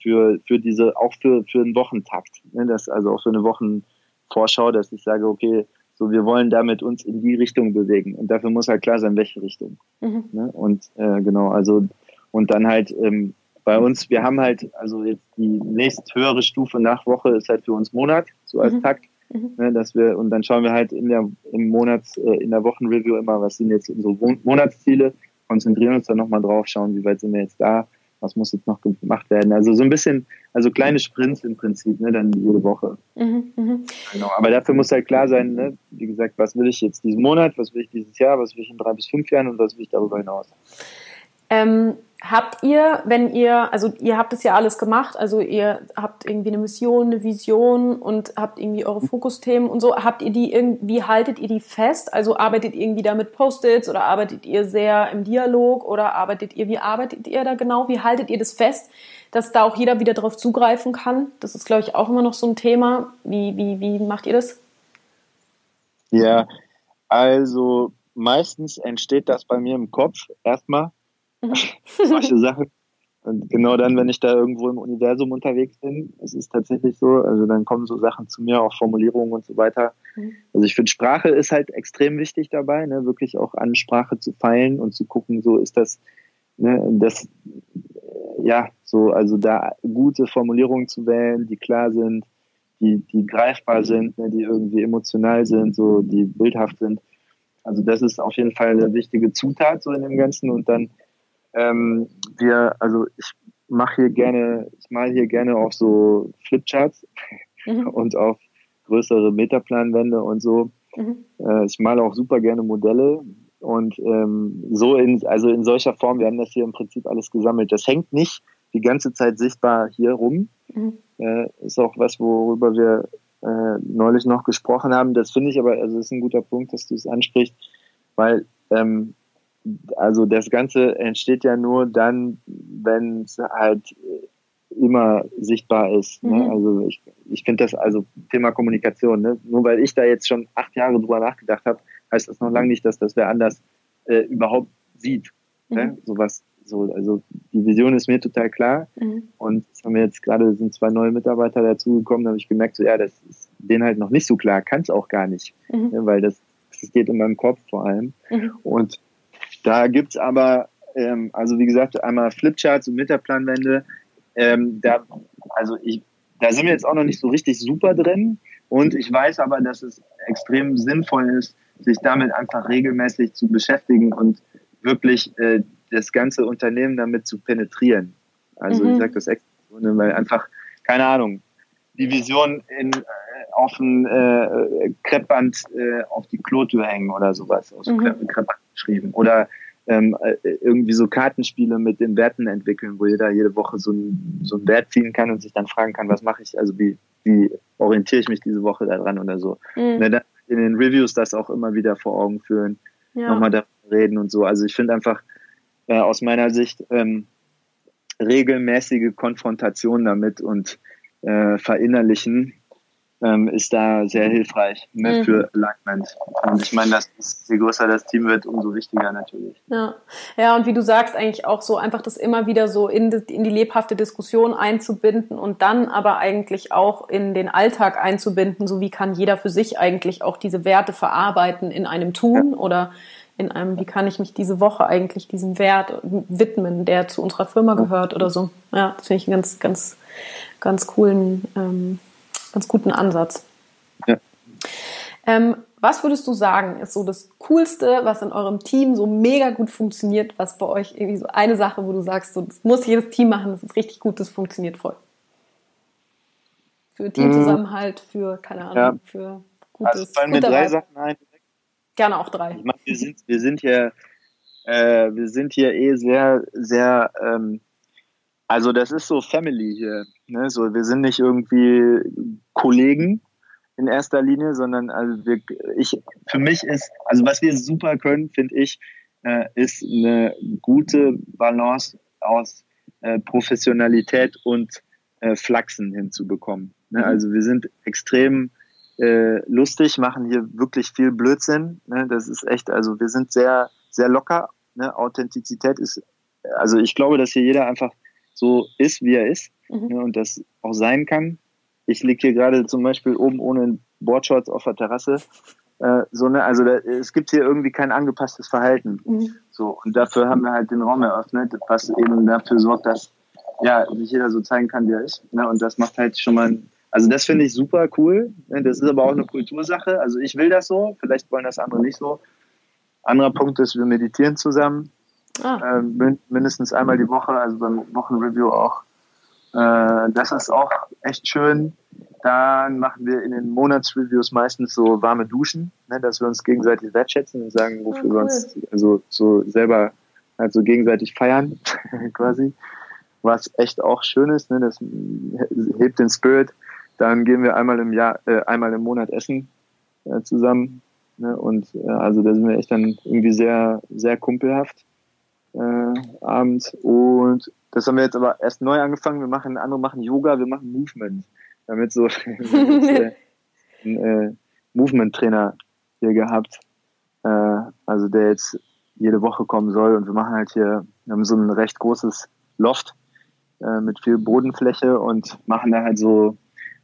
Speaker 2: für für diese, auch für für einen Wochentakt, ne, das also auch für eine Wochenvorschau, dass ich sage, okay, so wir wollen damit uns in die Richtung bewegen und dafür muss halt klar sein, welche Richtung. Mhm. Ne? Und äh, genau, also und dann halt ähm, bei uns, wir haben halt, also jetzt die nächst höhere Stufe nach Woche ist halt für uns Monat, so als mhm. Takt. Mhm. Ne, dass wir, und dann schauen wir halt in der, im Monats, äh, in der Wochenreview immer, was sind jetzt unsere Monatsziele, konzentrieren uns dann nochmal drauf, schauen, wie weit sind wir jetzt da, was muss jetzt noch gemacht werden. Also so ein bisschen, also kleine Sprints im Prinzip, ne, dann jede Woche. Mhm, mh. Genau. Aber dafür muss halt klar sein, ne, wie gesagt, was will ich jetzt diesen Monat, was will ich dieses Jahr, was will ich in drei bis fünf Jahren und was will ich darüber hinaus.
Speaker 1: Ähm, habt ihr, wenn ihr, also ihr habt es ja alles gemacht, also ihr habt irgendwie eine Mission, eine Vision und habt irgendwie eure Fokusthemen und so, habt ihr die irgendwie, haltet ihr die fest? Also arbeitet ihr irgendwie da mit Post-its oder arbeitet ihr sehr im Dialog oder arbeitet ihr, wie arbeitet ihr da genau? Wie haltet ihr das fest, dass da auch jeder wieder drauf zugreifen kann? Das ist, glaube ich, auch immer noch so ein Thema. Wie, wie, wie macht ihr das?
Speaker 2: Ja, also meistens entsteht das bei mir im Kopf erstmal solche Sachen. Und genau dann, wenn ich da irgendwo im Universum unterwegs bin, es ist tatsächlich so, also dann kommen so Sachen zu mir, auch Formulierungen und so weiter. Mhm. Also ich finde, Sprache ist halt extrem wichtig dabei, ne, wirklich auch an Sprache zu feilen und zu gucken, so ist das, ne, das, ja, so, also da gute Formulierungen zu wählen, die klar sind, die, die greifbar sind, ne, die irgendwie emotional sind, so, die bildhaft sind. Also das ist auf jeden Fall eine wichtige Zutat so in dem Ganzen und dann ähm, wir, also ich mache hier gerne, ich male hier gerne auf so Flipcharts mhm. und auf größere Metaplanwände und so. Mhm. Äh, ich male auch super gerne Modelle und ähm, so in, also in solcher Form, wir haben das hier im Prinzip alles gesammelt. Das hängt nicht die ganze Zeit sichtbar hier rum. Mhm. Äh, ist auch was, worüber wir äh, neulich noch gesprochen haben. Das finde ich aber, also ist ein guter Punkt, dass du es ansprichst, weil ähm, also das Ganze entsteht ja nur dann, wenn es halt immer sichtbar ist. Ne? Mhm. Also ich, ich finde das, also Thema Kommunikation, ne? nur weil ich da jetzt schon acht Jahre drüber nachgedacht habe, heißt das noch lange nicht, dass das wer anders äh, überhaupt sieht. Ne? Mhm. Ne? Sowas, so, also die Vision ist mir total klar. Mhm. Und es haben jetzt gerade sind zwei neue Mitarbeiter dazugekommen, da habe ich gemerkt, so ja, das ist denen halt noch nicht so klar, kann es auch gar nicht. Mhm. Ne? Weil das, das geht in meinem Kopf vor allem. Mhm. Und da gibt's aber, ähm, also wie gesagt, einmal Flipcharts und Metaplanwände. Ähm, da, also ich, da sind wir jetzt auch noch nicht so richtig super drin. Und ich weiß aber, dass es extrem sinnvoll ist, sich damit einfach regelmäßig zu beschäftigen und wirklich äh, das ganze Unternehmen damit zu penetrieren. Also mhm. ich sage das extra, weil einfach, keine Ahnung, die Vision in, äh, auf ein äh, Kreppband äh, auf die Klotür hängen oder sowas, aus mhm. Kreppband geschrieben. Oder ähm, äh, irgendwie so Kartenspiele mit den Werten entwickeln, wo jeder jede Woche so, ein, so einen Wert ziehen kann und sich dann fragen kann, was mache ich, also wie, wie orientiere ich mich diese Woche daran oder so. Mhm. Ne, dann in den Reviews das auch immer wieder vor Augen führen, ja. nochmal darüber reden und so. Also ich finde einfach äh, aus meiner Sicht ähm, regelmäßige Konfrontation damit und äh, verinnerlichen ähm, ist da sehr hilfreich ne, mhm. für Alignment. Und ich meine, dass je größer das Team wird, umso wichtiger natürlich.
Speaker 1: Ja. ja, und wie du sagst, eigentlich auch so einfach das immer wieder so in die, in die lebhafte Diskussion einzubinden und dann aber eigentlich auch in den Alltag einzubinden, so wie kann jeder für sich eigentlich auch diese Werte verarbeiten in einem Tun ja. oder in einem, wie kann ich mich diese Woche eigentlich diesem Wert widmen, der zu unserer Firma gehört oder so. Ja, das finde ich einen ganz, ganz, ganz coolen ähm, ganz guten Ansatz. Ja. Ähm, was würdest du sagen, ist so das Coolste, was in eurem Team so mega gut funktioniert, was bei euch irgendwie so eine Sache, wo du sagst, so, das muss jedes Team machen, das ist richtig gut, das funktioniert voll. Für Teamzusammenhalt, für, keine Ahnung, ja. für
Speaker 2: gutes. Also fallen mir drei Sachen ein.
Speaker 1: Gerne auch drei.
Speaker 2: Ich meine, wir sind, wir sind hier, äh, wir sind hier eh sehr, sehr, ähm, also das ist so Family hier. Ne? So, wir sind nicht irgendwie Kollegen in erster Linie, sondern also wir, ich, für mich ist, also was wir super können, finde ich, äh, ist eine gute Balance aus äh, Professionalität und äh, Flachsen hinzubekommen. Ne? Mhm. Also wir sind extrem äh, lustig, machen hier wirklich viel Blödsinn. Ne? Das ist echt, also wir sind sehr, sehr locker. Ne? Authentizität ist, also ich glaube, dass hier jeder einfach so ist, wie er ist mhm. ne, und das auch sein kann. Ich liege hier gerade zum Beispiel oben ohne Boardshorts auf der Terrasse. Äh, so, ne, also da, es gibt hier irgendwie kein angepasstes Verhalten. Mhm. So, und dafür haben wir halt den Raum eröffnet, was eben dafür sorgt, dass ja, sich jeder so zeigen kann, wie er ist. Ne, und das macht halt schon mal also das finde ich super cool. Ne, das ist aber auch eine Kultursache. Also ich will das so, vielleicht wollen das andere nicht so. Anderer Punkt ist, wir meditieren zusammen. Ah. Äh, mindestens einmal die Woche, also beim Wochenreview auch. Äh, das ist auch echt schön. Dann machen wir in den Monatsreviews meistens so warme Duschen, ne, dass wir uns gegenseitig wertschätzen und sagen, wofür oh, cool. wir uns also so selber halt so gegenseitig feiern, quasi. Was echt auch schön ist, ne, das hebt den Spirit. Dann gehen wir einmal im Jahr, äh, einmal im Monat essen äh, zusammen. Ne, und äh, also da sind wir echt dann irgendwie sehr, sehr kumpelhaft äh, abends. Und das haben wir jetzt aber erst neu angefangen. Wir machen, andere machen Yoga, wir machen Movement. Damit so einen äh, Movement-Trainer hier gehabt, äh, also der jetzt jede Woche kommen soll. Und wir machen halt hier, wir haben so ein recht großes Loft äh, mit viel Bodenfläche und machen da halt so,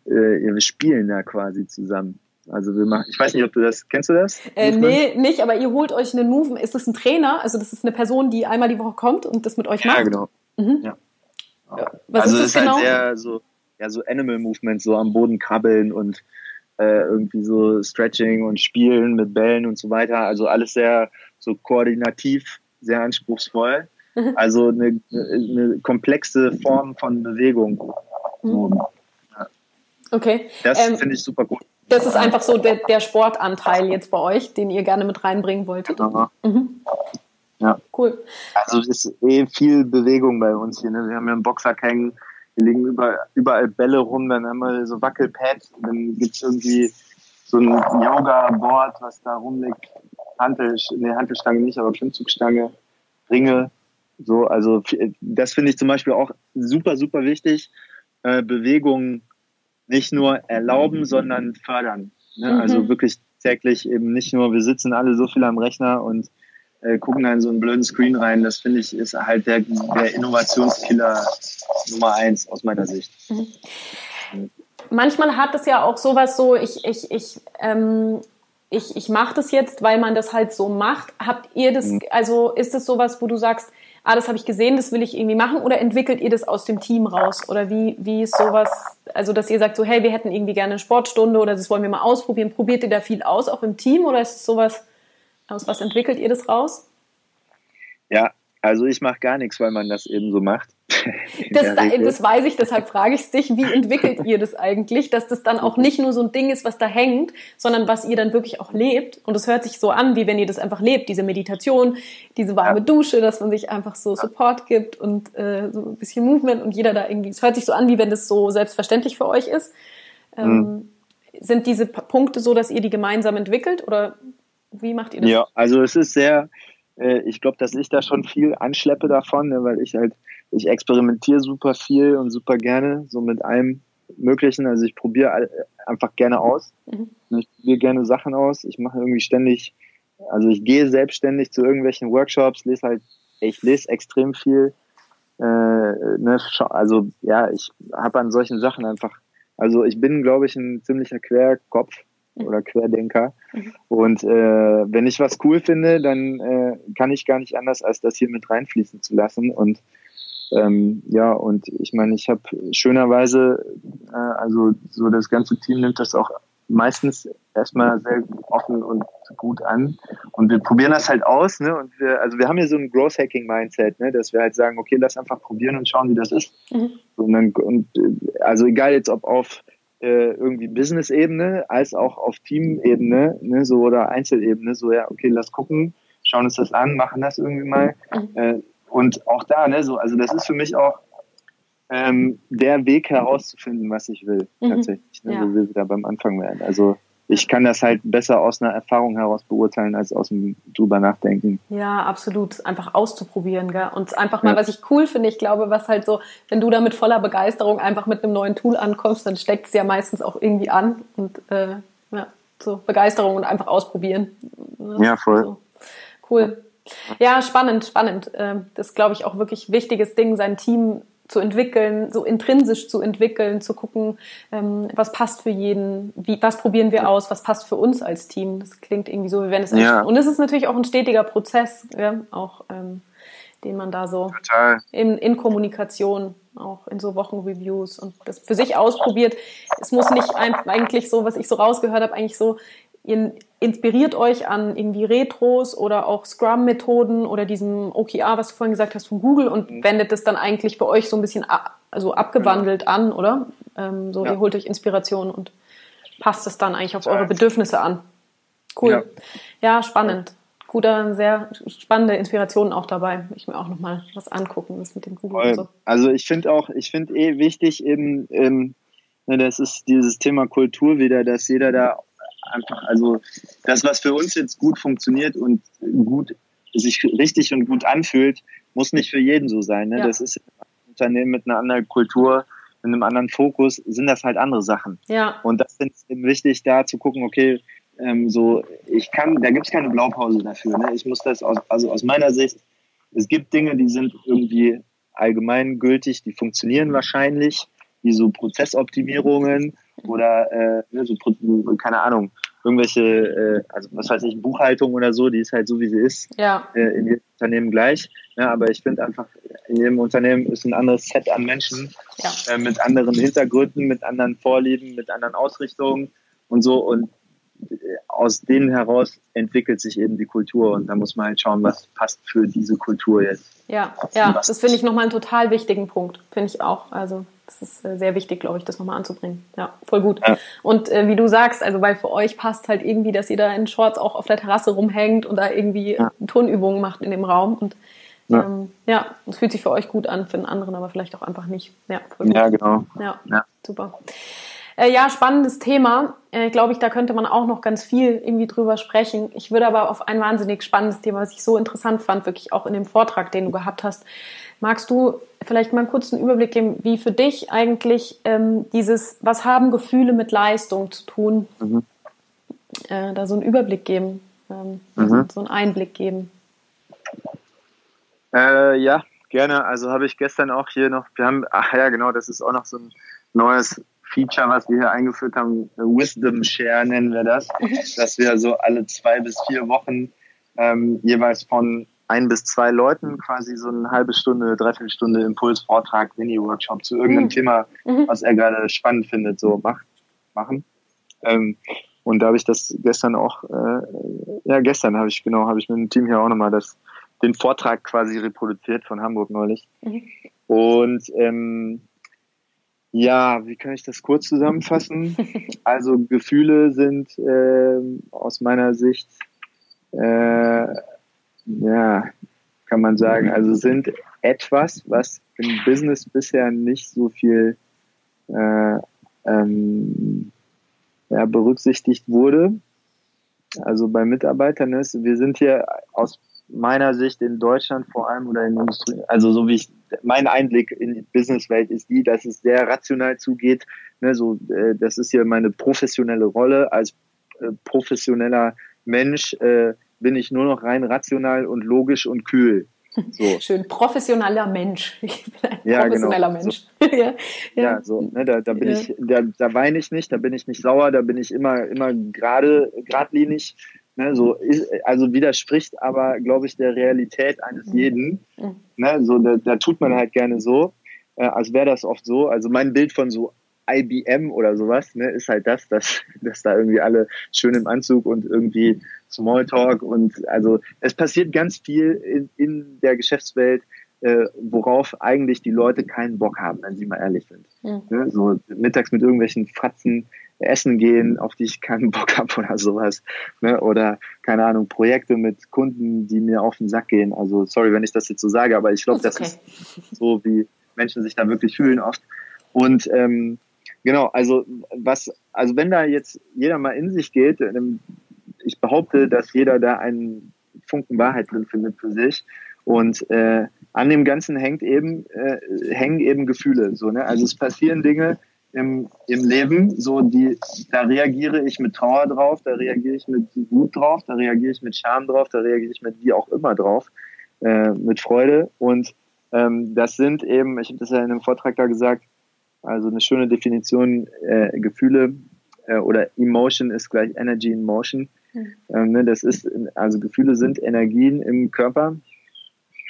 Speaker 2: äh, wir spielen da quasi zusammen. Also wir machen, ich weiß nicht, ob du das, kennst du das?
Speaker 1: Äh, nee, nicht, aber ihr holt euch einen Movement. Ist das ein Trainer? Also das ist eine Person, die einmal die Woche kommt und das mit euch macht?
Speaker 2: Ja, genau. Mhm. Ja.
Speaker 1: Was also ist das, ist halt genau?
Speaker 2: Halt sehr so, ja, so Animal Movement, so am Boden krabbeln und äh, irgendwie so Stretching und Spielen mit Bällen und so weiter. Also alles sehr so koordinativ, sehr anspruchsvoll. Mhm. Also eine, eine komplexe Form von Bewegung. So,
Speaker 1: mhm. ja. Okay.
Speaker 2: Das ähm, finde ich super gut.
Speaker 1: Das ist einfach so der, der, Sportanteil jetzt bei euch, den ihr gerne mit reinbringen wolltet.
Speaker 2: Genau. Mhm. Ja. Cool. Also es ist eh viel Bewegung bei uns hier. Ne? Wir haben ja einen Boxsack hängen, hier liegen überall, überall Bälle rum, dann haben wir so Wackelpads, dann gibt es irgendwie so ein Yoga-Board, was da rumliegt. Hantel, nee, Hantelstange nicht, aber Klimmzugstange, Ringe. So, also das finde ich zum Beispiel auch super, super wichtig. Äh, Bewegung nicht nur erlauben, sondern fördern. Ne? Mhm. Also wirklich täglich eben nicht nur, wir sitzen alle so viel am Rechner und äh, gucken da in so einen blöden Screen rein. Das finde ich ist halt der, der Innovationskiller Nummer eins aus meiner Sicht.
Speaker 1: Mhm. Manchmal hat es ja auch sowas so, ich, ich, ich, ähm, ich, ich mache das jetzt, weil man das halt so macht. Habt ihr das, mhm. also ist es sowas, wo du sagst, ah, das habe ich gesehen, das will ich irgendwie machen, oder entwickelt ihr das aus dem Team raus? Oder wie, wie ist sowas, also dass ihr sagt so, hey, wir hätten irgendwie gerne eine Sportstunde oder das wollen wir mal ausprobieren. Probiert ihr da viel aus, auch im Team, oder ist es sowas, aus was entwickelt ihr das raus?
Speaker 2: Ja, also ich mache gar nichts, weil man das eben so macht.
Speaker 1: Das, das, weiß ich, deshalb frage ich dich, wie entwickelt ihr das eigentlich, dass das dann auch nicht nur so ein Ding ist, was da hängt, sondern was ihr dann wirklich auch lebt. Und es hört sich so an, wie wenn ihr das einfach lebt, diese Meditation, diese warme ja. Dusche, dass man sich einfach so Support gibt und äh, so ein bisschen Movement und jeder da irgendwie, es hört sich so an, wie wenn das so selbstverständlich für euch ist. Ähm, mhm. Sind diese Punkte so, dass ihr die gemeinsam entwickelt oder wie macht ihr das?
Speaker 2: Ja, also es ist sehr, äh, ich glaube, dass ich da schon viel anschleppe davon, ne, weil ich halt, ich experimentiere super viel und super gerne, so mit allem Möglichen. Also ich probiere einfach gerne aus. Mhm. Ich probiere gerne Sachen aus. Ich mache irgendwie ständig, also ich gehe selbstständig zu irgendwelchen Workshops, lese halt, ich lese extrem viel. Äh, ne, also ja, ich habe an solchen Sachen einfach, also ich bin, glaube ich, ein ziemlicher Querkopf oder Querdenker. Mhm. Und äh, wenn ich was cool finde, dann äh, kann ich gar nicht anders, als das hier mit reinfließen zu lassen. Und ähm, ja, und ich meine, ich habe schönerweise, äh, also so das ganze Team nimmt das auch meistens erstmal sehr offen und gut an. Und wir probieren das halt aus, ne? Und wir, also wir haben hier so ein Growth Hacking Mindset, ne? Dass wir halt sagen, okay, lass einfach probieren und schauen, wie das ist. Mhm. Und dann, und, also egal jetzt ob auf äh, irgendwie Business-Ebene als auch auf Team-Ebene, ne, so oder Einzelebene, so ja, okay, lass gucken, schauen uns das an, machen das irgendwie mal. Mhm. Äh, und auch da, ne, so, also das ist für mich auch ähm, der Weg herauszufinden, was ich will, mhm. tatsächlich, ne, ja. wo wir wieder beim Anfang werden. Also ich kann das halt besser aus einer Erfahrung heraus beurteilen, als aus dem drüber nachdenken.
Speaker 1: Ja, absolut. Einfach auszuprobieren, gell? Und einfach mal, ja. was ich cool finde, ich glaube, was halt so, wenn du da mit voller Begeisterung einfach mit einem neuen Tool ankommst, dann steckt es ja meistens auch irgendwie an und äh, ja, so Begeisterung und einfach ausprobieren.
Speaker 2: Ja, voll. So.
Speaker 1: Cool. Ja, spannend, spannend. Ähm, das ist, glaube ich, auch wirklich wichtiges Ding, sein Team zu entwickeln, so intrinsisch zu entwickeln, zu gucken, ähm, was passt für jeden, wie, was probieren wir aus, was passt für uns als Team. Das klingt irgendwie so, wie wenn es ja. und es ist natürlich auch ein stetiger Prozess, ja, auch ähm, den man da so in, in Kommunikation, auch in so Wochenreviews und das für sich ausprobiert. Es muss nicht eigentlich so, was ich so rausgehört habe, eigentlich so, ihr, inspiriert euch an irgendwie Retros oder auch Scrum-Methoden oder diesem OKR, was du vorhin gesagt hast, von Google und mhm. wendet es dann eigentlich für euch so ein bisschen also abgewandelt genau. an, oder? Ähm, so, ja. ihr holt euch Inspiration und passt es dann eigentlich auf eure Bedürfnisse an. Cool. Ja, ja spannend. Guter, sehr spannende Inspirationen auch dabei. Ich mir auch nochmal was angucken, das mit dem Google
Speaker 2: Voll. und so. Also ich finde auch, ich finde eh wichtig eben, ähm, ne, das ist dieses Thema Kultur wieder, dass jeder da einfach, also das, was für uns jetzt gut funktioniert und gut sich richtig und gut anfühlt, muss nicht für jeden so sein. Ne? Ja. Das ist ein Unternehmen mit einer anderen Kultur, mit einem anderen Fokus, sind das halt andere Sachen.
Speaker 1: Ja.
Speaker 2: Und das finde ich wichtig, da zu gucken, okay, ähm, so, ich kann, da gibt es keine Blaupause dafür. Ne? Ich muss das aus, also aus meiner Sicht, es gibt Dinge, die sind irgendwie allgemeingültig, die funktionieren wahrscheinlich, wie so Prozessoptimierungen oder äh, ne, so, keine Ahnung, irgendwelche, äh, also was weiß ich, Buchhaltung oder so, die ist halt so, wie sie ist,
Speaker 1: ja.
Speaker 2: äh, in jedem Unternehmen gleich. Ja, aber ich finde einfach, in jedem Unternehmen ist ein anderes Set an Menschen ja. äh, mit anderen Hintergründen, mit anderen Vorlieben, mit anderen Ausrichtungen und so. Und aus denen heraus entwickelt sich eben die Kultur und da muss man halt schauen, was passt für diese Kultur jetzt.
Speaker 1: Ja, ja, das finde ich nochmal einen total wichtigen Punkt, finde ich auch. Also das ist äh, sehr wichtig, glaube ich, das nochmal anzubringen. Ja, voll gut. Ja. Und äh, wie du sagst, also weil für euch passt halt irgendwie, dass ihr da in Shorts auch auf der Terrasse rumhängt und da irgendwie ja. Turnübungen macht in dem Raum und ja. Ähm, ja, es fühlt sich für euch gut an, für den anderen aber vielleicht auch einfach nicht. Ja,
Speaker 2: voll gut. ja genau.
Speaker 1: Ja, ja. super. Äh, ja, spannendes Thema. Äh, Glaube ich, da könnte man auch noch ganz viel irgendwie drüber sprechen. Ich würde aber auf ein wahnsinnig spannendes Thema, was ich so interessant fand, wirklich auch in dem Vortrag, den du gehabt hast. Magst du vielleicht mal einen kurzen Überblick geben, wie für dich eigentlich ähm, dieses, was haben Gefühle mit Leistung zu tun? Mhm. Äh, da so einen Überblick geben, ähm, mhm. so einen Einblick geben.
Speaker 2: Äh, ja, gerne. Also habe ich gestern auch hier noch, wir haben, ach ja, genau, das ist auch noch so ein neues Feature, was wir hier eingeführt haben, Wisdom Share nennen wir das, dass wir so alle zwei bis vier Wochen ähm, jeweils von ein bis zwei Leuten quasi so eine halbe Stunde, dreiviertel Stunde Impulsvortrag, Mini-Workshop zu irgendeinem mhm. Thema, mhm. was er gerade spannend findet, so macht, machen. Ähm, und da habe ich das gestern auch, äh, ja gestern habe ich genau, habe ich mit dem Team hier auch nochmal das, den Vortrag quasi reproduziert von Hamburg neulich. Mhm. Und ähm, ja, wie kann ich das kurz zusammenfassen? Also Gefühle sind äh, aus meiner Sicht, äh, ja, kann man sagen, also sind etwas, was im Business bisher nicht so viel äh, ähm, ja, berücksichtigt wurde. Also bei Mitarbeitern ist, wir sind hier aus meiner Sicht in Deutschland vor allem oder in Industrie, also so wie ich, mein Einblick in die Businesswelt ist die, dass es sehr rational zugeht. Ne, so, äh, das ist hier meine professionelle Rolle als äh, professioneller Mensch. Äh, bin ich nur noch rein rational und logisch und kühl.
Speaker 1: So. Schön, professioneller Mensch. Ich bin ein ja, genau. professioneller genau. Mensch.
Speaker 2: So. ja, ja. ja, so, ne, da, da bin ich, da, da weine ich nicht, da bin ich nicht sauer, da bin ich immer, immer gerade, geradlinig. Ne, so ist, also widerspricht aber, glaube ich, der Realität eines mhm. jeden. Mhm. Ne, so, da, da tut man halt gerne so, äh, als wäre das oft so. Also mein Bild von so IBM oder sowas, ne, ist halt das, dass, dass da irgendwie alle schön im Anzug und irgendwie Smalltalk und also es passiert ganz viel in, in der Geschäftswelt, äh, worauf eigentlich die Leute keinen Bock haben, wenn sie mal ehrlich sind. Mhm. Ne, so mittags mit irgendwelchen Fratzen essen gehen, auf die ich keinen Bock habe oder sowas. Ne? Oder, keine Ahnung, Projekte mit Kunden, die mir auf den Sack gehen. Also, sorry, wenn ich das jetzt so sage, aber ich glaube, das, okay. das ist so, wie Menschen sich da wirklich fühlen oft. Und ähm, genau, also was, also wenn da jetzt jeder mal in sich geht, ähm, ich behaupte, dass jeder da einen Funken Wahrheit drin findet für sich. Und äh, an dem Ganzen hängt eben, äh, hängen eben Gefühle. So, ne? Also es passieren Dinge, im, im Leben, so die, da reagiere ich mit Trauer drauf, da reagiere ich mit Wut drauf, da reagiere ich mit Scham drauf, da reagiere ich mit wie auch immer drauf, äh, mit Freude. Und ähm, das sind eben, ich habe das ja in einem Vortrag da gesagt, also eine schöne Definition, äh, Gefühle äh, oder Emotion ist gleich Energy in Motion. Mhm. Ähm, ne, das ist, also Gefühle sind Energien im Körper,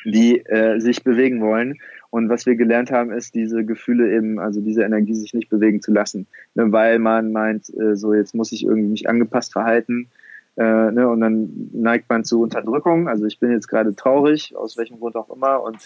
Speaker 2: die äh, sich bewegen wollen. Und was wir gelernt haben, ist diese Gefühle eben, also diese Energie sich nicht bewegen zu lassen, ne, weil man meint, äh, so jetzt muss ich irgendwie mich angepasst verhalten Äh, ne, und dann neigt man zu Unterdrückung. Also ich bin jetzt gerade traurig, aus welchem Grund auch immer. Und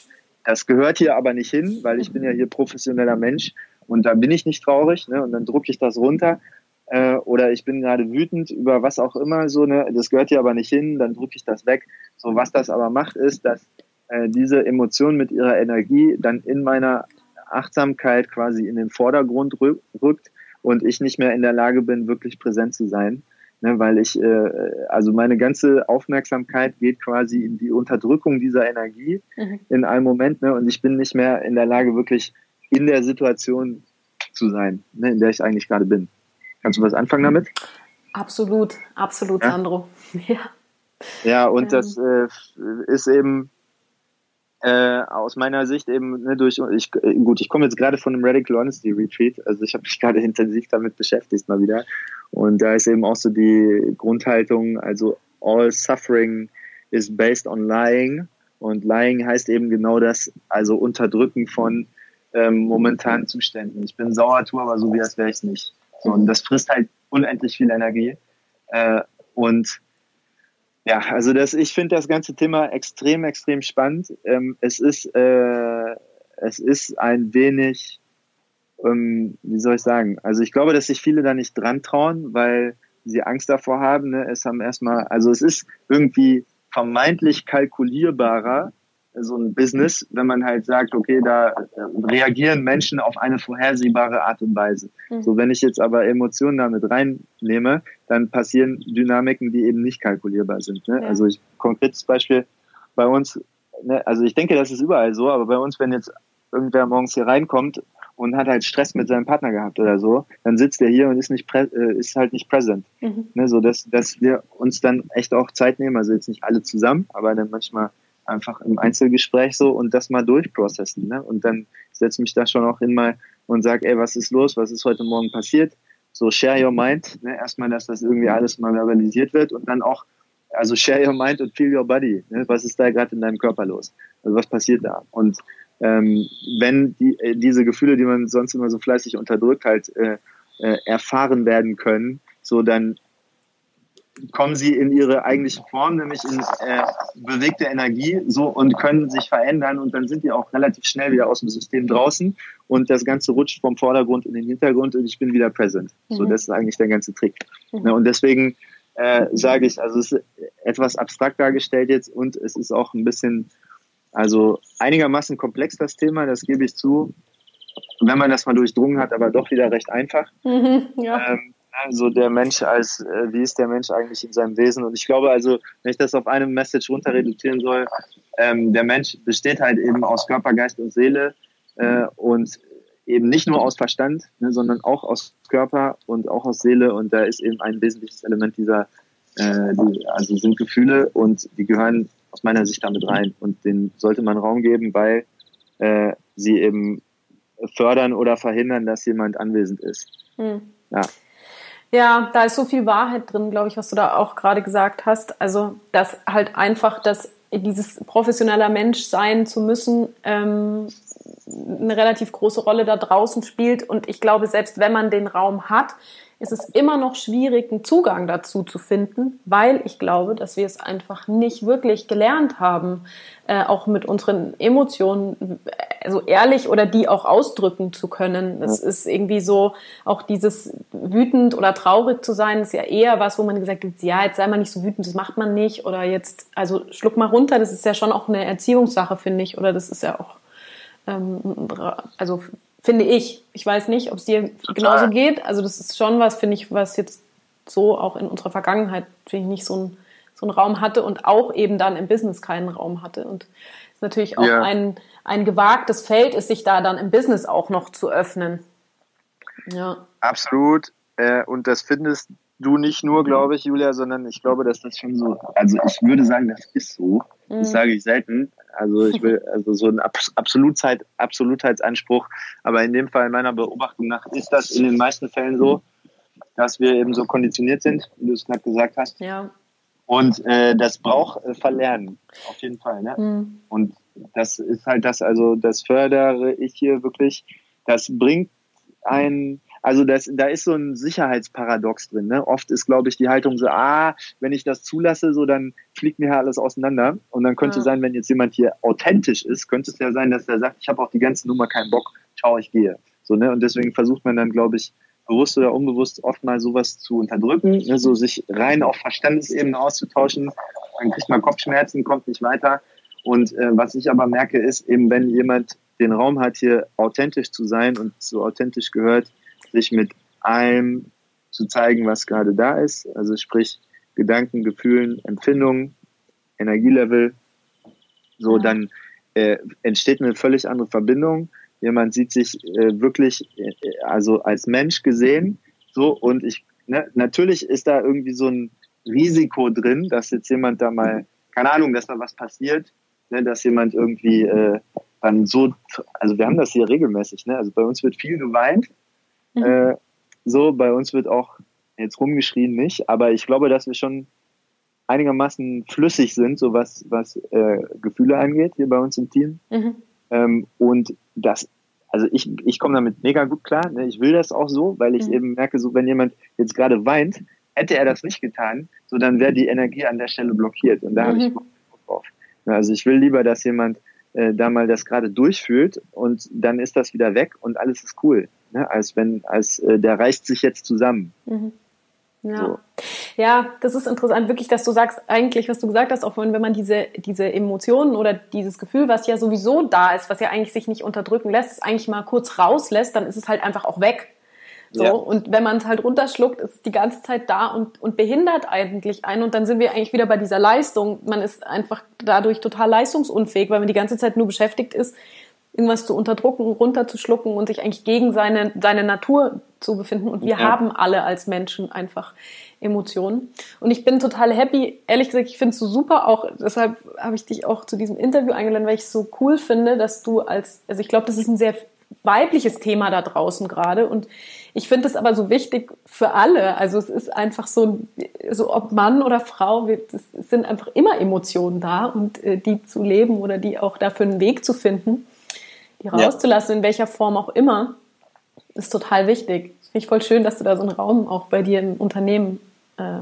Speaker 2: das gehört hier aber nicht hin, weil ich bin ja hier professioneller Mensch und da bin ich nicht traurig. Ne, und dann drucke ich das runter. Äh, oder ich bin gerade wütend über was auch immer. So, ne, das gehört hier aber nicht hin, dann drücke ich das weg. So, was das aber macht, ist, dass äh, diese Emotion mit ihrer Energie dann in meiner Achtsamkeit quasi in den Vordergrund rückt und ich nicht mehr in der Lage bin, wirklich präsent zu sein. Ne, weil ich, äh, also meine ganze Aufmerksamkeit geht quasi in die Unterdrückung dieser Energie mhm. in einem Moment ne, und ich bin nicht mehr in der Lage, wirklich in der Situation zu sein, ne, in der ich eigentlich gerade bin. Kannst du was anfangen damit?
Speaker 1: Absolut, absolut, ja? Sandro. Ja,
Speaker 2: ja und ähm. das äh, ist eben, äh, aus meiner Sicht eben ne, durch ich gut ich komme jetzt gerade von einem Radical Honesty Retreat also ich habe mich gerade intensiv damit beschäftigt mal wieder und da ist eben auch so die Grundhaltung also all suffering is based on lying und lying heißt eben genau das also Unterdrücken von ähm, momentanen Zuständen ich bin sauer tu aber so wie das wäre ich nicht so, und das frisst halt unendlich viel Energie äh, und ja, also das, ich finde das ganze Thema extrem, extrem spannend. Ähm, es ist, äh, es ist ein wenig, ähm, wie soll ich sagen? Also ich glaube, dass sich viele da nicht dran trauen, weil sie Angst davor haben. Ne? Es haben erstmal, also es ist irgendwie vermeintlich kalkulierbarer, so ein Business, wenn man halt sagt, okay, da äh, reagieren Menschen auf eine vorhersehbare Art und Weise. Mhm. So, wenn ich jetzt aber Emotionen damit reinnehme, dann passieren Dynamiken, die eben nicht kalkulierbar sind. Ne? Ja. Also ich, konkretes Beispiel bei uns, ne, also ich denke, das ist überall so, aber bei uns, wenn jetzt irgendwer morgens hier reinkommt und hat halt Stress mit seinem Partner gehabt oder so, dann sitzt er hier und ist nicht äh, ist halt nicht present. Mhm. Ne, so dass, dass wir uns dann echt auch Zeit nehmen, also jetzt nicht alle zusammen, aber dann manchmal einfach im Einzelgespräch so und das mal durchprocessen. Ne? Und dann setze mich da schon auch hin mal und sage, ey, was ist los, was ist heute Morgen passiert? So share your mind, ne? erstmal, dass das irgendwie alles mal verbalisiert wird und dann auch, also share your mind und feel your body. Ne? Was ist da gerade in deinem Körper los? Also was passiert da? Und ähm, wenn die, äh, diese Gefühle, die man sonst immer so fleißig unterdrückt, halt äh, äh, erfahren werden können, so dann kommen sie in ihre eigentliche Form, nämlich in äh, bewegte Energie, so und können sich verändern und dann sind die auch relativ schnell wieder aus dem System draußen und das Ganze rutscht vom Vordergrund in den Hintergrund und ich bin wieder present. Mhm. So, das ist eigentlich der ganze Trick. Mhm. Ja, und deswegen äh, sage ich, also es ist etwas abstrakt dargestellt jetzt und es ist auch ein bisschen, also einigermaßen komplex das Thema, das gebe ich zu. Wenn man das mal durchdrungen hat, aber doch wieder recht einfach. Mhm, ja. Ähm, also der Mensch als, äh, wie ist der Mensch eigentlich in seinem Wesen? Und ich glaube also, wenn ich das auf eine Message runter reduzieren soll, ähm, der Mensch besteht halt eben aus Körper, Geist und Seele äh, und eben nicht nur aus Verstand, ne, sondern auch aus Körper und auch aus Seele. Und da ist eben ein wesentliches Element dieser, äh, die, also sind Gefühle und die gehören aus meiner Sicht damit rein. Und denen sollte man Raum geben, weil äh, sie eben fördern oder verhindern, dass jemand anwesend ist. Hm.
Speaker 1: Ja. Ja, da ist so viel Wahrheit drin, glaube ich, was du da auch gerade gesagt hast. Also, dass halt einfach das dieses professioneller Mensch sein zu müssen, ähm, eine relativ große Rolle da draußen spielt. Und ich glaube, selbst wenn man den Raum hat, ist es immer noch schwierig, einen Zugang dazu zu finden, weil ich glaube, dass wir es einfach nicht wirklich gelernt haben, äh, auch mit unseren Emotionen so ehrlich oder die auch ausdrücken zu können. Es ist irgendwie so, auch dieses wütend oder traurig zu sein, ist ja eher was, wo man gesagt hat, ja, jetzt sei mal nicht so wütend, das macht man nicht. Oder jetzt, also schluck mal runter, das ist ja schon auch eine Erziehungssache, finde ich. Oder das ist ja auch, also finde ich. Ich weiß nicht, ob es dir genauso geht. Also das ist schon was, finde ich, was jetzt so auch in unserer Vergangenheit, finde ich, nicht so ein so einen Raum hatte und auch eben dann im Business keinen Raum hatte. Und es ist natürlich auch ja. ein, ein gewagtes Feld, ist sich da dann im Business auch noch zu öffnen.
Speaker 2: Ja. Absolut. Äh, und das findest du nicht nur, glaube ich, Julia, sondern ich glaube, dass das schon so, also ich würde sagen, das ist so. Das sage ich selten. Also ich will, also so ein Absolutzeit, Absolutheitsanspruch. Aber in dem Fall meiner Beobachtung nach ist das in den meisten Fällen so, dass wir eben so konditioniert sind, wie du es gerade gesagt hast. Ja. Und äh, das braucht äh, Verlernen, auf jeden Fall. Ne? Mhm. Und das ist halt das, also das fördere ich hier wirklich. Das bringt ein, also das, da ist so ein Sicherheitsparadox drin. Ne? Oft ist, glaube ich, die Haltung so, ah, wenn ich das zulasse, so dann fliegt mir alles auseinander. Und dann könnte ja. sein, wenn jetzt jemand hier authentisch ist, könnte es ja sein, dass er sagt, ich habe auch die ganze Nummer keinen Bock, schau, ich gehe. So, ne? Und deswegen versucht man dann, glaube ich, bewusst oder unbewusst oft mal sowas zu unterdrücken, ne? so sich rein auf Verstandesebene auszutauschen. Dann kriegt man Kopfschmerzen, kommt nicht weiter. Und äh, was ich aber merke, ist eben, wenn jemand den Raum hat, hier authentisch zu sein und so authentisch gehört, sich mit allem zu zeigen, was gerade da ist. Also sprich Gedanken, Gefühlen, Empfindungen, Energielevel. So, ja. dann äh, entsteht eine völlig andere Verbindung. Jemand sieht sich äh, wirklich, äh, also als Mensch gesehen. So, und ich, ne, natürlich ist da irgendwie so ein Risiko drin, dass jetzt jemand da mal, keine Ahnung, dass da was passiert, ne, dass jemand irgendwie äh, dann so, also wir haben das hier regelmäßig, ne? Also bei uns wird viel geweint. Mhm. Äh, so, bei uns wird auch jetzt rumgeschrien nicht, aber ich glaube, dass wir schon einigermaßen flüssig sind, so was, was äh, Gefühle angeht, hier bei uns im Team. Mhm. Ähm, und das, also ich, ich komme damit mega gut klar. Ne? Ich will das auch so, weil ich mhm. eben merke, so wenn jemand jetzt gerade weint, hätte er das nicht getan, so dann wäre die Energie an der Stelle blockiert. Und da mhm. habe ich Bock drauf. Also ich will lieber, dass jemand äh, da mal das gerade durchfühlt und dann ist das wieder weg und alles ist cool. Ne? Als wenn, als äh, der reißt sich jetzt zusammen. Mhm.
Speaker 1: Ja. So. ja, das ist interessant, wirklich, dass du sagst, eigentlich, was du gesagt hast, auch vorhin, wenn man diese, diese Emotionen oder dieses Gefühl, was ja sowieso da ist, was ja eigentlich sich nicht unterdrücken lässt, es eigentlich mal kurz rauslässt, dann ist es halt einfach auch weg. So, ja. und wenn man es halt runterschluckt, ist es die ganze Zeit da und, und behindert eigentlich einen. Und dann sind wir eigentlich wieder bei dieser Leistung. Man ist einfach dadurch total leistungsunfähig, weil man die ganze Zeit nur beschäftigt ist, irgendwas zu unterdrücken, runterzuschlucken und sich eigentlich gegen seine, seine Natur zu befinden. Und wir ja. haben alle als Menschen einfach Emotionen. Und ich bin total happy. Ehrlich gesagt, ich finde es so super auch. Deshalb habe ich dich auch zu diesem Interview eingeladen, weil ich es so cool finde, dass du als, also ich glaube, das ist ein sehr weibliches Thema da draußen gerade. Und ich finde es aber so wichtig für alle. Also es ist einfach so, so ob Mann oder Frau, es sind einfach immer Emotionen da und äh, die zu leben oder die auch dafür einen Weg zu finden, die rauszulassen, ja. in welcher Form auch immer, ist total wichtig. Finde ich voll schön, dass du da so einen Raum auch bei dir im Unternehmen äh,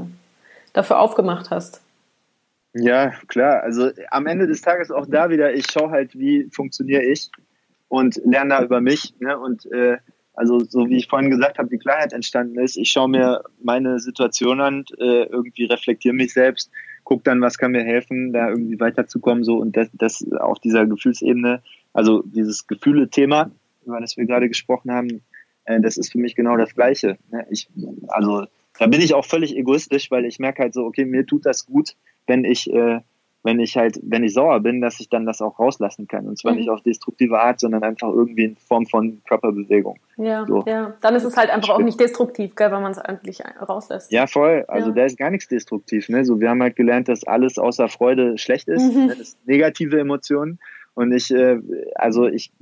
Speaker 1: dafür aufgemacht hast.
Speaker 2: Ja, klar. Also am Ende des Tages auch da wieder, ich schaue halt, wie funktioniere ich und lerne da über mich. Ne? Und äh, also so wie ich vorhin gesagt habe, die Klarheit entstanden ist, ich schaue mir meine Situation an, äh, irgendwie reflektiere mich selbst, gucke dann, was kann mir helfen, da irgendwie weiterzukommen, so und das, das auf dieser Gefühlsebene, also dieses Gefühle-Thema, über das wir gerade gesprochen haben, äh, das ist für mich genau das Gleiche. Ne? Ich, also da bin ich auch völlig egoistisch, weil ich merke halt so, okay, mir tut das gut, wenn ich äh, wenn ich halt, wenn ich sauer bin, dass ich dann das auch rauslassen kann. Und zwar mhm. nicht auf destruktive Art, sondern einfach irgendwie in Form von Körperbewegung.
Speaker 1: Ja, so. ja. Dann ist es halt einfach auch nicht destruktiv, gell, wenn man es eigentlich rauslässt.
Speaker 2: Ja, voll. Also ja. da ist gar nichts destruktiv. Ne? So, wir haben halt gelernt, dass alles außer Freude schlecht ist. Mhm. Ne? Das ist negative Emotionen. Und ich, äh, also ich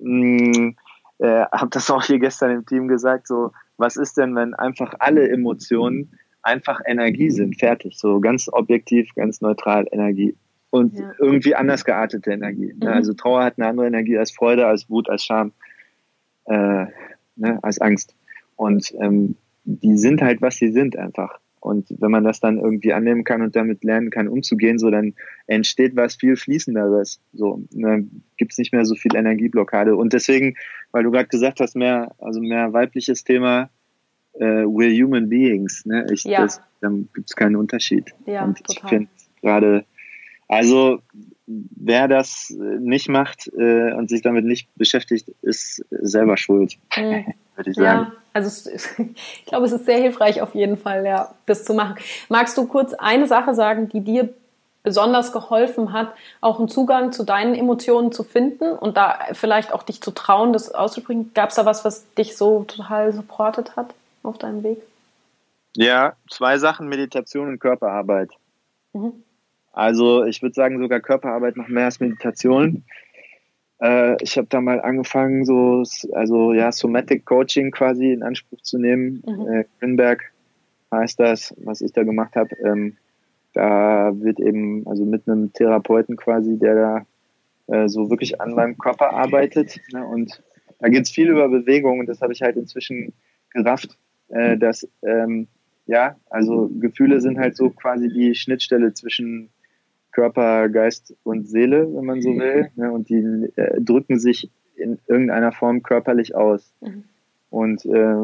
Speaker 2: mh, mm, äh, habe das auch hier gestern im Team gesagt, so, was ist denn, wenn einfach alle Emotionen einfach Energie sind, fertig. So ganz objektiv, ganz neutral Energie. Und ja. irgendwie anders geartete Energie. Ne? Mhm. Also Trauer hat eine andere Energie als Freude, als Wut, als Scham, äh, ne? als Angst. Und ähm, die sind halt, was sie sind einfach. Und wenn man das dann irgendwie annehmen kann und damit lernen kann, umzugehen, so dann entsteht was viel fließenderes. So, dann gibt's nicht mehr so viel Energieblockade. Und deswegen, weil du gerade gesagt hast, mehr, also mehr weibliches Thema, äh, we're human beings. Ne? Ich, ja. das, dann gibt es keinen Unterschied. Ja, und ich finde gerade, also wer das nicht macht äh, und sich damit nicht beschäftigt, ist selber schuld, mhm. würde ich sagen.
Speaker 1: Ja, also ich glaube, es ist sehr hilfreich auf jeden Fall, ja, das zu machen. Magst du kurz eine Sache sagen, die dir besonders geholfen hat, auch einen Zugang zu deinen Emotionen zu finden und da vielleicht auch dich zu trauen, das auszubringen? Gab es da was, was dich so total supportet hat? auf deinem Weg?
Speaker 2: Ja, zwei Sachen, Meditation und Körperarbeit. Mhm. Also ich würde sagen, sogar Körperarbeit noch mehr als Meditation. Äh, ich habe da mal angefangen, so also ja, Somatic Coaching quasi in Anspruch zu nehmen. Mhm. Äh, Grünberg heißt das, was ich da gemacht habe. Ähm, da wird eben, also mit einem Therapeuten quasi, der da äh, so wirklich an meinem Körper arbeitet. Ne? Und da geht es viel über Bewegung und das habe ich halt inzwischen gerafft, äh, dass ähm, ja, also Gefühle sind halt so quasi die Schnittstelle zwischen Körper, Geist und Seele, wenn man so mhm. will. Ne? Und die äh, drücken sich in irgendeiner Form körperlich aus. Mhm. Und äh,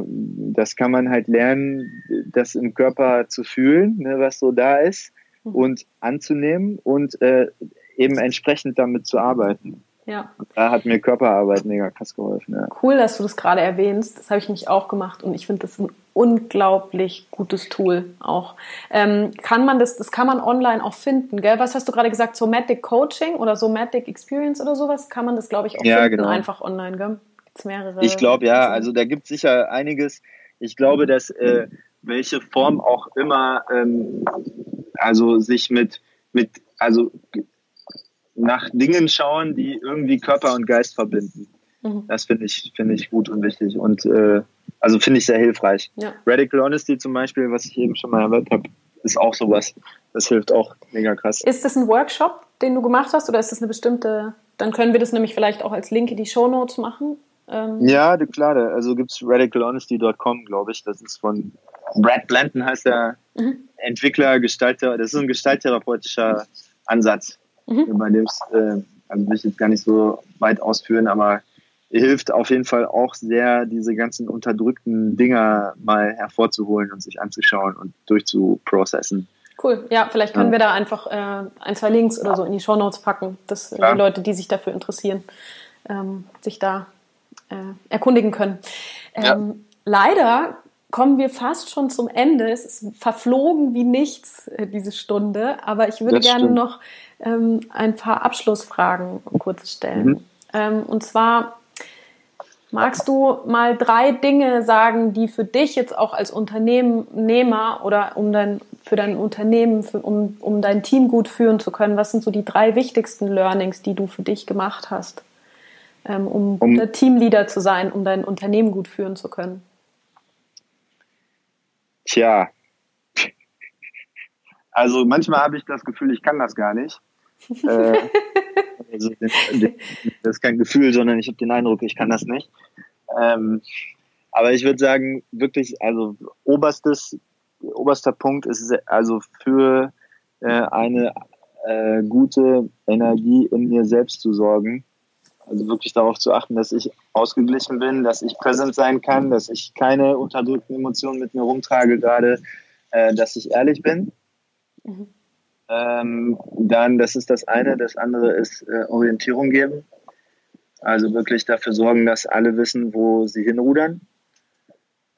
Speaker 2: das kann man halt lernen, das im Körper zu fühlen, ne, was so da ist, mhm. und anzunehmen und äh, eben entsprechend damit zu arbeiten. Ja. Da hat mir Körperarbeit mega krass geholfen. Ja.
Speaker 1: Cool, dass du das gerade erwähnst. Das habe ich mich auch gemacht und ich finde das ein unglaublich gutes Tool auch. Ähm, kann man das, das kann man online auch finden, gell? Was hast du gerade gesagt? Somatic Coaching oder Somatic Experience oder sowas? Kann man das, glaube ich, auch ja, finden, genau. einfach online, gell?
Speaker 2: Gibt's mehrere? Ich glaube, ja. Also da gibt es sicher einiges. Ich glaube, dass äh, welche Form auch immer, ähm, also sich mit, mit, also nach Dingen schauen, die irgendwie Körper und Geist verbinden. Mhm. Das finde ich, finde ich gut und wichtig und äh, also finde ich sehr hilfreich. Ja. Radical Honesty zum Beispiel, was ich eben schon mal erwähnt habe, ist auch sowas. Das hilft auch mega krass.
Speaker 1: Ist das ein Workshop, den du gemacht hast oder ist das eine bestimmte, dann können wir das nämlich vielleicht auch als Link in die Show Notes machen.
Speaker 2: Ähm ja, klar, also gibt es radicalhonesty.com, glaube ich. Das ist von Brad Blanton heißt der mhm. Entwickler, Gestalter, das ist ein gestalttherapeutischer Ansatz mhm. bei dem es, äh, also will ich jetzt gar nicht so weit ausführen, aber hilft auf jeden Fall auch sehr, diese ganzen unterdrückten Dinger mal hervorzuholen und sich anzuschauen und durchzuprocessen.
Speaker 1: Cool. Ja, vielleicht können ja. wir da einfach äh, ein, zwei Links oder so in die Show Notes packen, dass äh, die Leute, die sich dafür interessieren, ähm, sich da äh, erkundigen können. Ähm, ja. Leider kommen wir fast schon zum Ende. Es ist verflogen wie nichts, äh, diese Stunde. Aber ich würde das gerne stimmt. noch ähm, ein paar Abschlussfragen kurz stellen. Mhm. Ähm, und zwar magst du mal drei Dinge sagen, die für dich jetzt auch als Unternehmer oder um dein, für dein Unternehmen, für, um, um dein Team gut führen zu können, was sind so die drei wichtigsten Learnings, die du für dich gemacht hast, ähm, um, um der Teamleader zu sein, um dein Unternehmen gut führen zu können?
Speaker 2: Tja, also manchmal habe ich das Gefühl, ich kann das gar nicht äh, also, das ist kein Gefühl, sondern ich habe den Eindruck, ich kann das nicht. Ähm, aber ich würde sagen, wirklich, also oberstes, oberster Punkt ist also für äh, eine äh, gute Energie in mir selbst zu sorgen. Also wirklich darauf zu achten, dass ich ausgeglichen bin, dass ich präsent sein kann, dass ich keine unterdrückten Emotionen mit mir rumtrage gerade, äh, dass ich ehrlich bin. Mhm. Ähm, dann, das ist das eine. Das andere ist äh, Orientierung geben. Also wirklich dafür sorgen, dass alle wissen, wo sie hinrudern.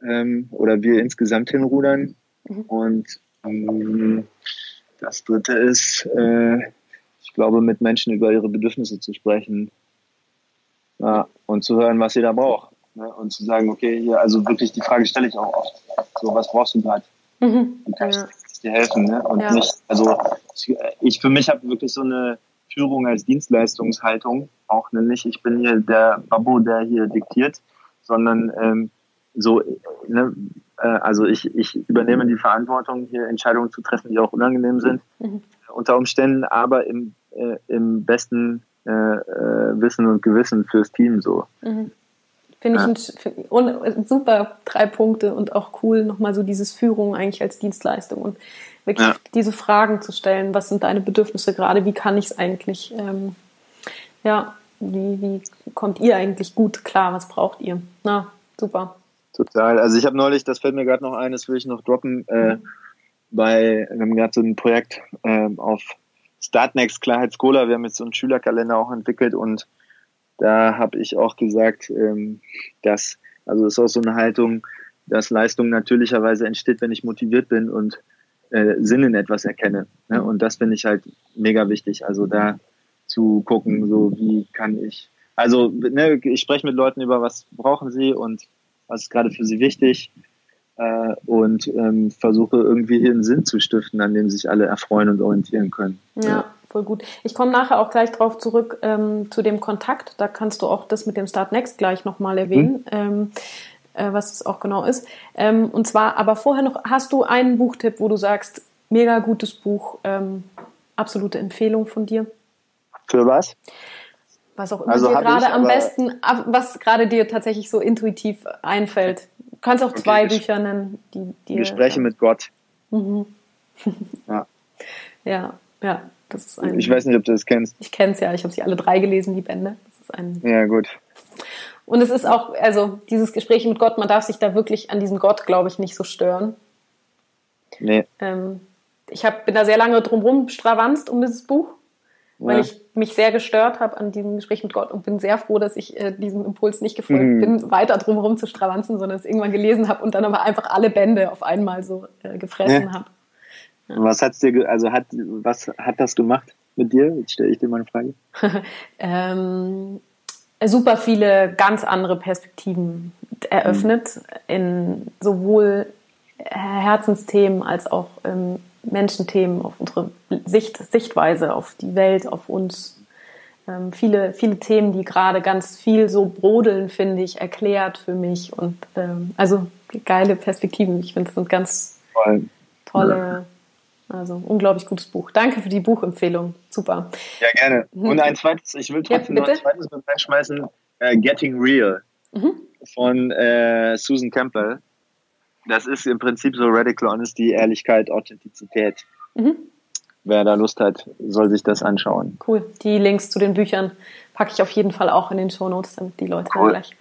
Speaker 2: Ähm, oder wir insgesamt hinrudern. Mhm. Und ähm, das dritte ist, äh, ich glaube, mit Menschen über ihre Bedürfnisse zu sprechen. Ja, und zu hören, was sie da braucht. Ne? Und zu sagen, okay, hier, also wirklich die Frage stelle ich auch oft. So, was brauchst du gerade? Mhm. Ja. Dir helfen? Ne? Und ja. nicht, also ich für mich habe wirklich so eine Führung als Dienstleistungshaltung auch nämlich. Ich bin hier der Babo, der hier diktiert, sondern ähm, so, ne, äh, also ich, ich übernehme die Verantwortung, hier Entscheidungen zu treffen, die auch unangenehm sind, mhm. unter Umständen, aber im, äh, im besten äh, äh, Wissen und Gewissen fürs Team so. Mhm.
Speaker 1: Finde ich ja. ein, ein, super drei Punkte und auch cool, nochmal so dieses Führung eigentlich als Dienstleistung und wirklich ja. diese Fragen zu stellen, was sind deine Bedürfnisse gerade, wie kann ich es eigentlich, ähm, ja, wie, wie kommt ihr eigentlich gut klar, was braucht ihr? Na, super.
Speaker 2: Total. Also ich habe neulich, das fällt mir gerade noch ein, das will ich noch droppen, äh, bei, wir haben gerade so ein Projekt äh, auf Startnext Klarheitscola, wir haben jetzt so einen Schülerkalender auch entwickelt und da habe ich auch gesagt, ähm, dass, also das ist auch so eine Haltung, dass Leistung natürlicherweise entsteht, wenn ich motiviert bin und äh, Sinn in etwas erkenne. Ne? Und das finde ich halt mega wichtig. Also da zu gucken, so wie kann ich, also ne, ich spreche mit Leuten über, was brauchen sie und was ist gerade für sie wichtig äh, und ähm, versuche irgendwie einen Sinn zu stiften, an dem sich alle erfreuen und orientieren können.
Speaker 1: Ja. Voll gut. Ich komme nachher auch gleich drauf zurück ähm, zu dem Kontakt. Da kannst du auch das mit dem Start Next gleich nochmal erwähnen, mhm. ähm, äh, was es auch genau ist. Ähm, und zwar, aber vorher noch, hast du einen Buchtipp, wo du sagst, mega gutes Buch, ähm, absolute Empfehlung von dir?
Speaker 2: Für was?
Speaker 1: Was auch immer also dir gerade am besten, was gerade dir tatsächlich so intuitiv einfällt. kannst auch okay, zwei Bücher nennen, die
Speaker 2: dir. Gespräche mit Gott. Mhm.
Speaker 1: ja. Ja, ja. Das ist ein,
Speaker 2: ich weiß nicht, ob du das kennst.
Speaker 1: Ich kenne es ja, ich habe sie alle drei gelesen, die Bände. Das ist ein,
Speaker 2: ja, gut.
Speaker 1: Und es ist auch, also dieses Gespräch mit Gott, man darf sich da wirklich an diesem Gott, glaube ich, nicht so stören.
Speaker 2: Nee.
Speaker 1: Ähm, ich hab, bin da sehr lange drumherum stravanzt um dieses Buch, weil ja. ich mich sehr gestört habe an diesem Gespräch mit Gott und bin sehr froh, dass ich äh, diesem Impuls nicht gefolgt mhm. bin, weiter drumherum zu stravanzen, sondern es irgendwann gelesen habe und dann aber einfach alle Bände auf einmal so äh, gefressen ja. habe.
Speaker 2: Was hat's dir, also hat, was hat das gemacht mit dir? Jetzt stelle ich dir mal eine Frage.
Speaker 1: ähm, super viele ganz andere Perspektiven eröffnet mhm. in sowohl Herzensthemen als auch ähm, Menschenthemen, auf unsere Sicht, Sichtweise auf die Welt, auf uns. Ähm, viele, viele Themen, die gerade ganz viel so brodeln, finde ich, erklärt für mich. Und ähm, also geile Perspektiven. Ich finde, es sind ganz Voll. tolle, also unglaublich gutes Buch. Danke für die Buchempfehlung. Super.
Speaker 2: Ja, gerne. Mhm. Und ein zweites, ich will trotzdem ja, noch ein zweites mit reinschmeißen, äh, Getting Real mhm. von äh, Susan Campbell das ist im Prinzip so Radical Honesty, Ehrlichkeit, Authentizität. Mhm. Wer da Lust hat, soll sich das anschauen.
Speaker 1: Cool. Die Links zu den Büchern packe ich auf jeden Fall auch in den Show Notes, damit die Leute cool. da gleich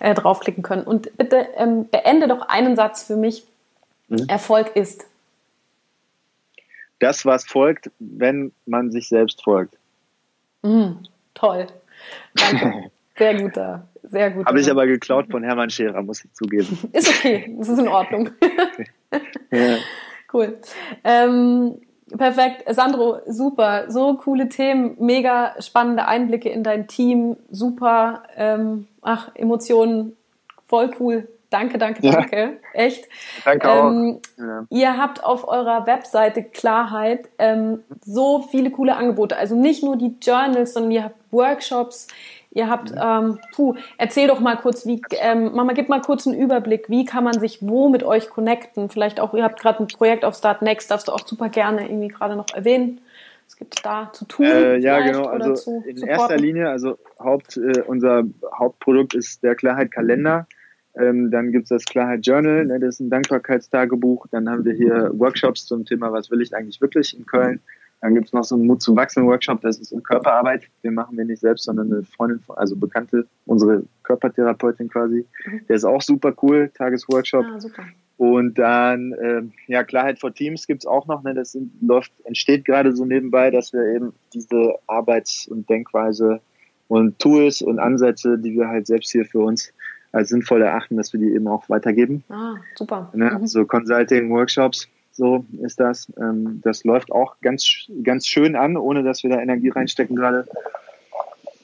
Speaker 1: äh, draufklicken können. Und bitte ähm, beende doch einen Satz für mich. Mhm. Erfolg ist.
Speaker 2: Das, was folgt, wenn man sich selbst folgt.
Speaker 1: Mhm. Toll. Danke. Sehr guter, sehr gut.
Speaker 2: Habe ich aber geklaut von Hermann Scherer, muss ich zugeben.
Speaker 1: Ist okay, das ist in Ordnung. ja. Cool. Ähm, perfekt. Sandro, super. So coole Themen, mega spannende Einblicke in dein Team, super. Ähm, ach, Emotionen, voll cool. Danke, danke, danke. Ja. Echt.
Speaker 2: Danke ähm, auch. Ja.
Speaker 1: Ihr habt auf eurer Webseite Klarheit ähm, so viele coole Angebote. Also nicht nur die Journals, sondern ihr habt Workshops, Ihr habt, ähm, puh, erzähl doch mal kurz, wie, ähm, Mama, gib mal kurz einen Überblick, wie kann man sich wo mit euch connecten? Vielleicht auch, ihr habt gerade ein Projekt auf Start Next, darfst du auch super gerne irgendwie gerade noch erwähnen. Was gibt es da zu tun?
Speaker 2: Äh, ja, genau. Also zu, in supporten? erster Linie, also Haupt, äh, unser Hauptprodukt ist der Klarheit Kalender. Ähm, dann gibt es das Klarheit Journal, ne, das ist ein Dankbarkeitstagebuch. Dann haben wir hier Workshops zum Thema, was will ich eigentlich wirklich in Köln. Dann gibt es noch so einen Mut zum Wachsen Workshop, das ist um Körperarbeit. Den machen wir nicht selbst, sondern eine Freundin, also Bekannte, unsere Körpertherapeutin quasi. Mhm. Der ist auch super cool, Tagesworkshop. Ah, super. Und dann, äh, ja, Klarheit vor Teams gibt's auch noch. Ne? Das sind, läuft, entsteht gerade so nebenbei, dass wir eben diese Arbeits- und Denkweise und Tools und Ansätze, die wir halt selbst hier für uns als sinnvoll erachten, dass wir die eben auch weitergeben.
Speaker 1: Ah, super.
Speaker 2: Ne? Mhm. So Consulting, Workshops. So ist das. Ähm, das läuft auch ganz, ganz schön an, ohne dass wir da Energie reinstecken gerade.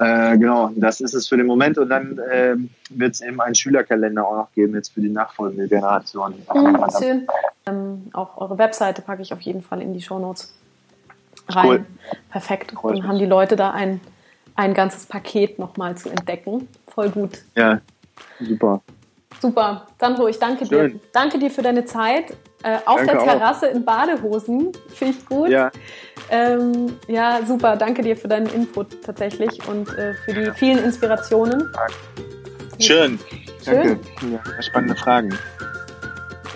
Speaker 2: Äh, genau, das ist es für den Moment. Und dann äh, wird es eben einen Schülerkalender auch noch geben, jetzt für die nachfolgende Generation.
Speaker 1: Mhm, schön. Ähm, auch eure Webseite packe ich auf jeden Fall in die Shownotes rein. Cool. Perfekt. Cool. Dann haben die Leute da ein, ein ganzes Paket nochmal zu entdecken. Voll gut.
Speaker 2: Ja, super.
Speaker 1: Super. Sandro, ich danke Schön. dir. Danke dir für deine Zeit. Äh, auf Danke der Terrasse auch. in Badehosen. Finde ich gut.
Speaker 2: Ja.
Speaker 1: Ähm, ja, super. Danke dir für deinen Input tatsächlich und äh, für die vielen Inspirationen.
Speaker 2: Schön. Schön. Danke. Ja, spannende Fragen.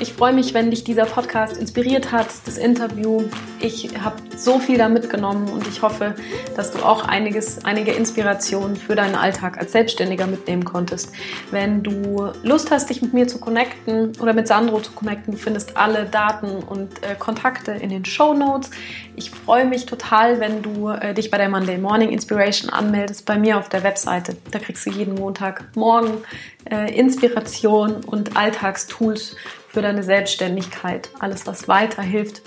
Speaker 1: Ich freue mich, wenn dich dieser Podcast inspiriert hat, das Interview. Ich habe so viel da mitgenommen und ich hoffe, dass du auch einiges, einige Inspirationen für deinen Alltag als Selbstständiger mitnehmen konntest. Wenn du Lust hast, dich mit mir zu connecten oder mit Sandro zu connecten, du findest alle Daten und äh, Kontakte in den Show Notes. Ich freue mich total, wenn du äh, dich bei der Monday Morning Inspiration anmeldest bei mir auf der Webseite. Da kriegst du jeden Montagmorgen äh, Inspiration und Alltagstools für deine Selbstständigkeit. Alles, was weiterhilft.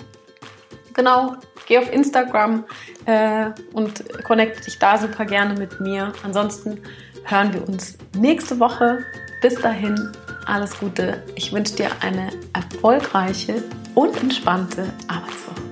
Speaker 1: Genau, geh auf Instagram äh, und connecte dich da super gerne mit mir. Ansonsten hören wir uns nächste Woche. Bis dahin, alles Gute. Ich wünsche dir eine erfolgreiche und entspannte Arbeitswoche.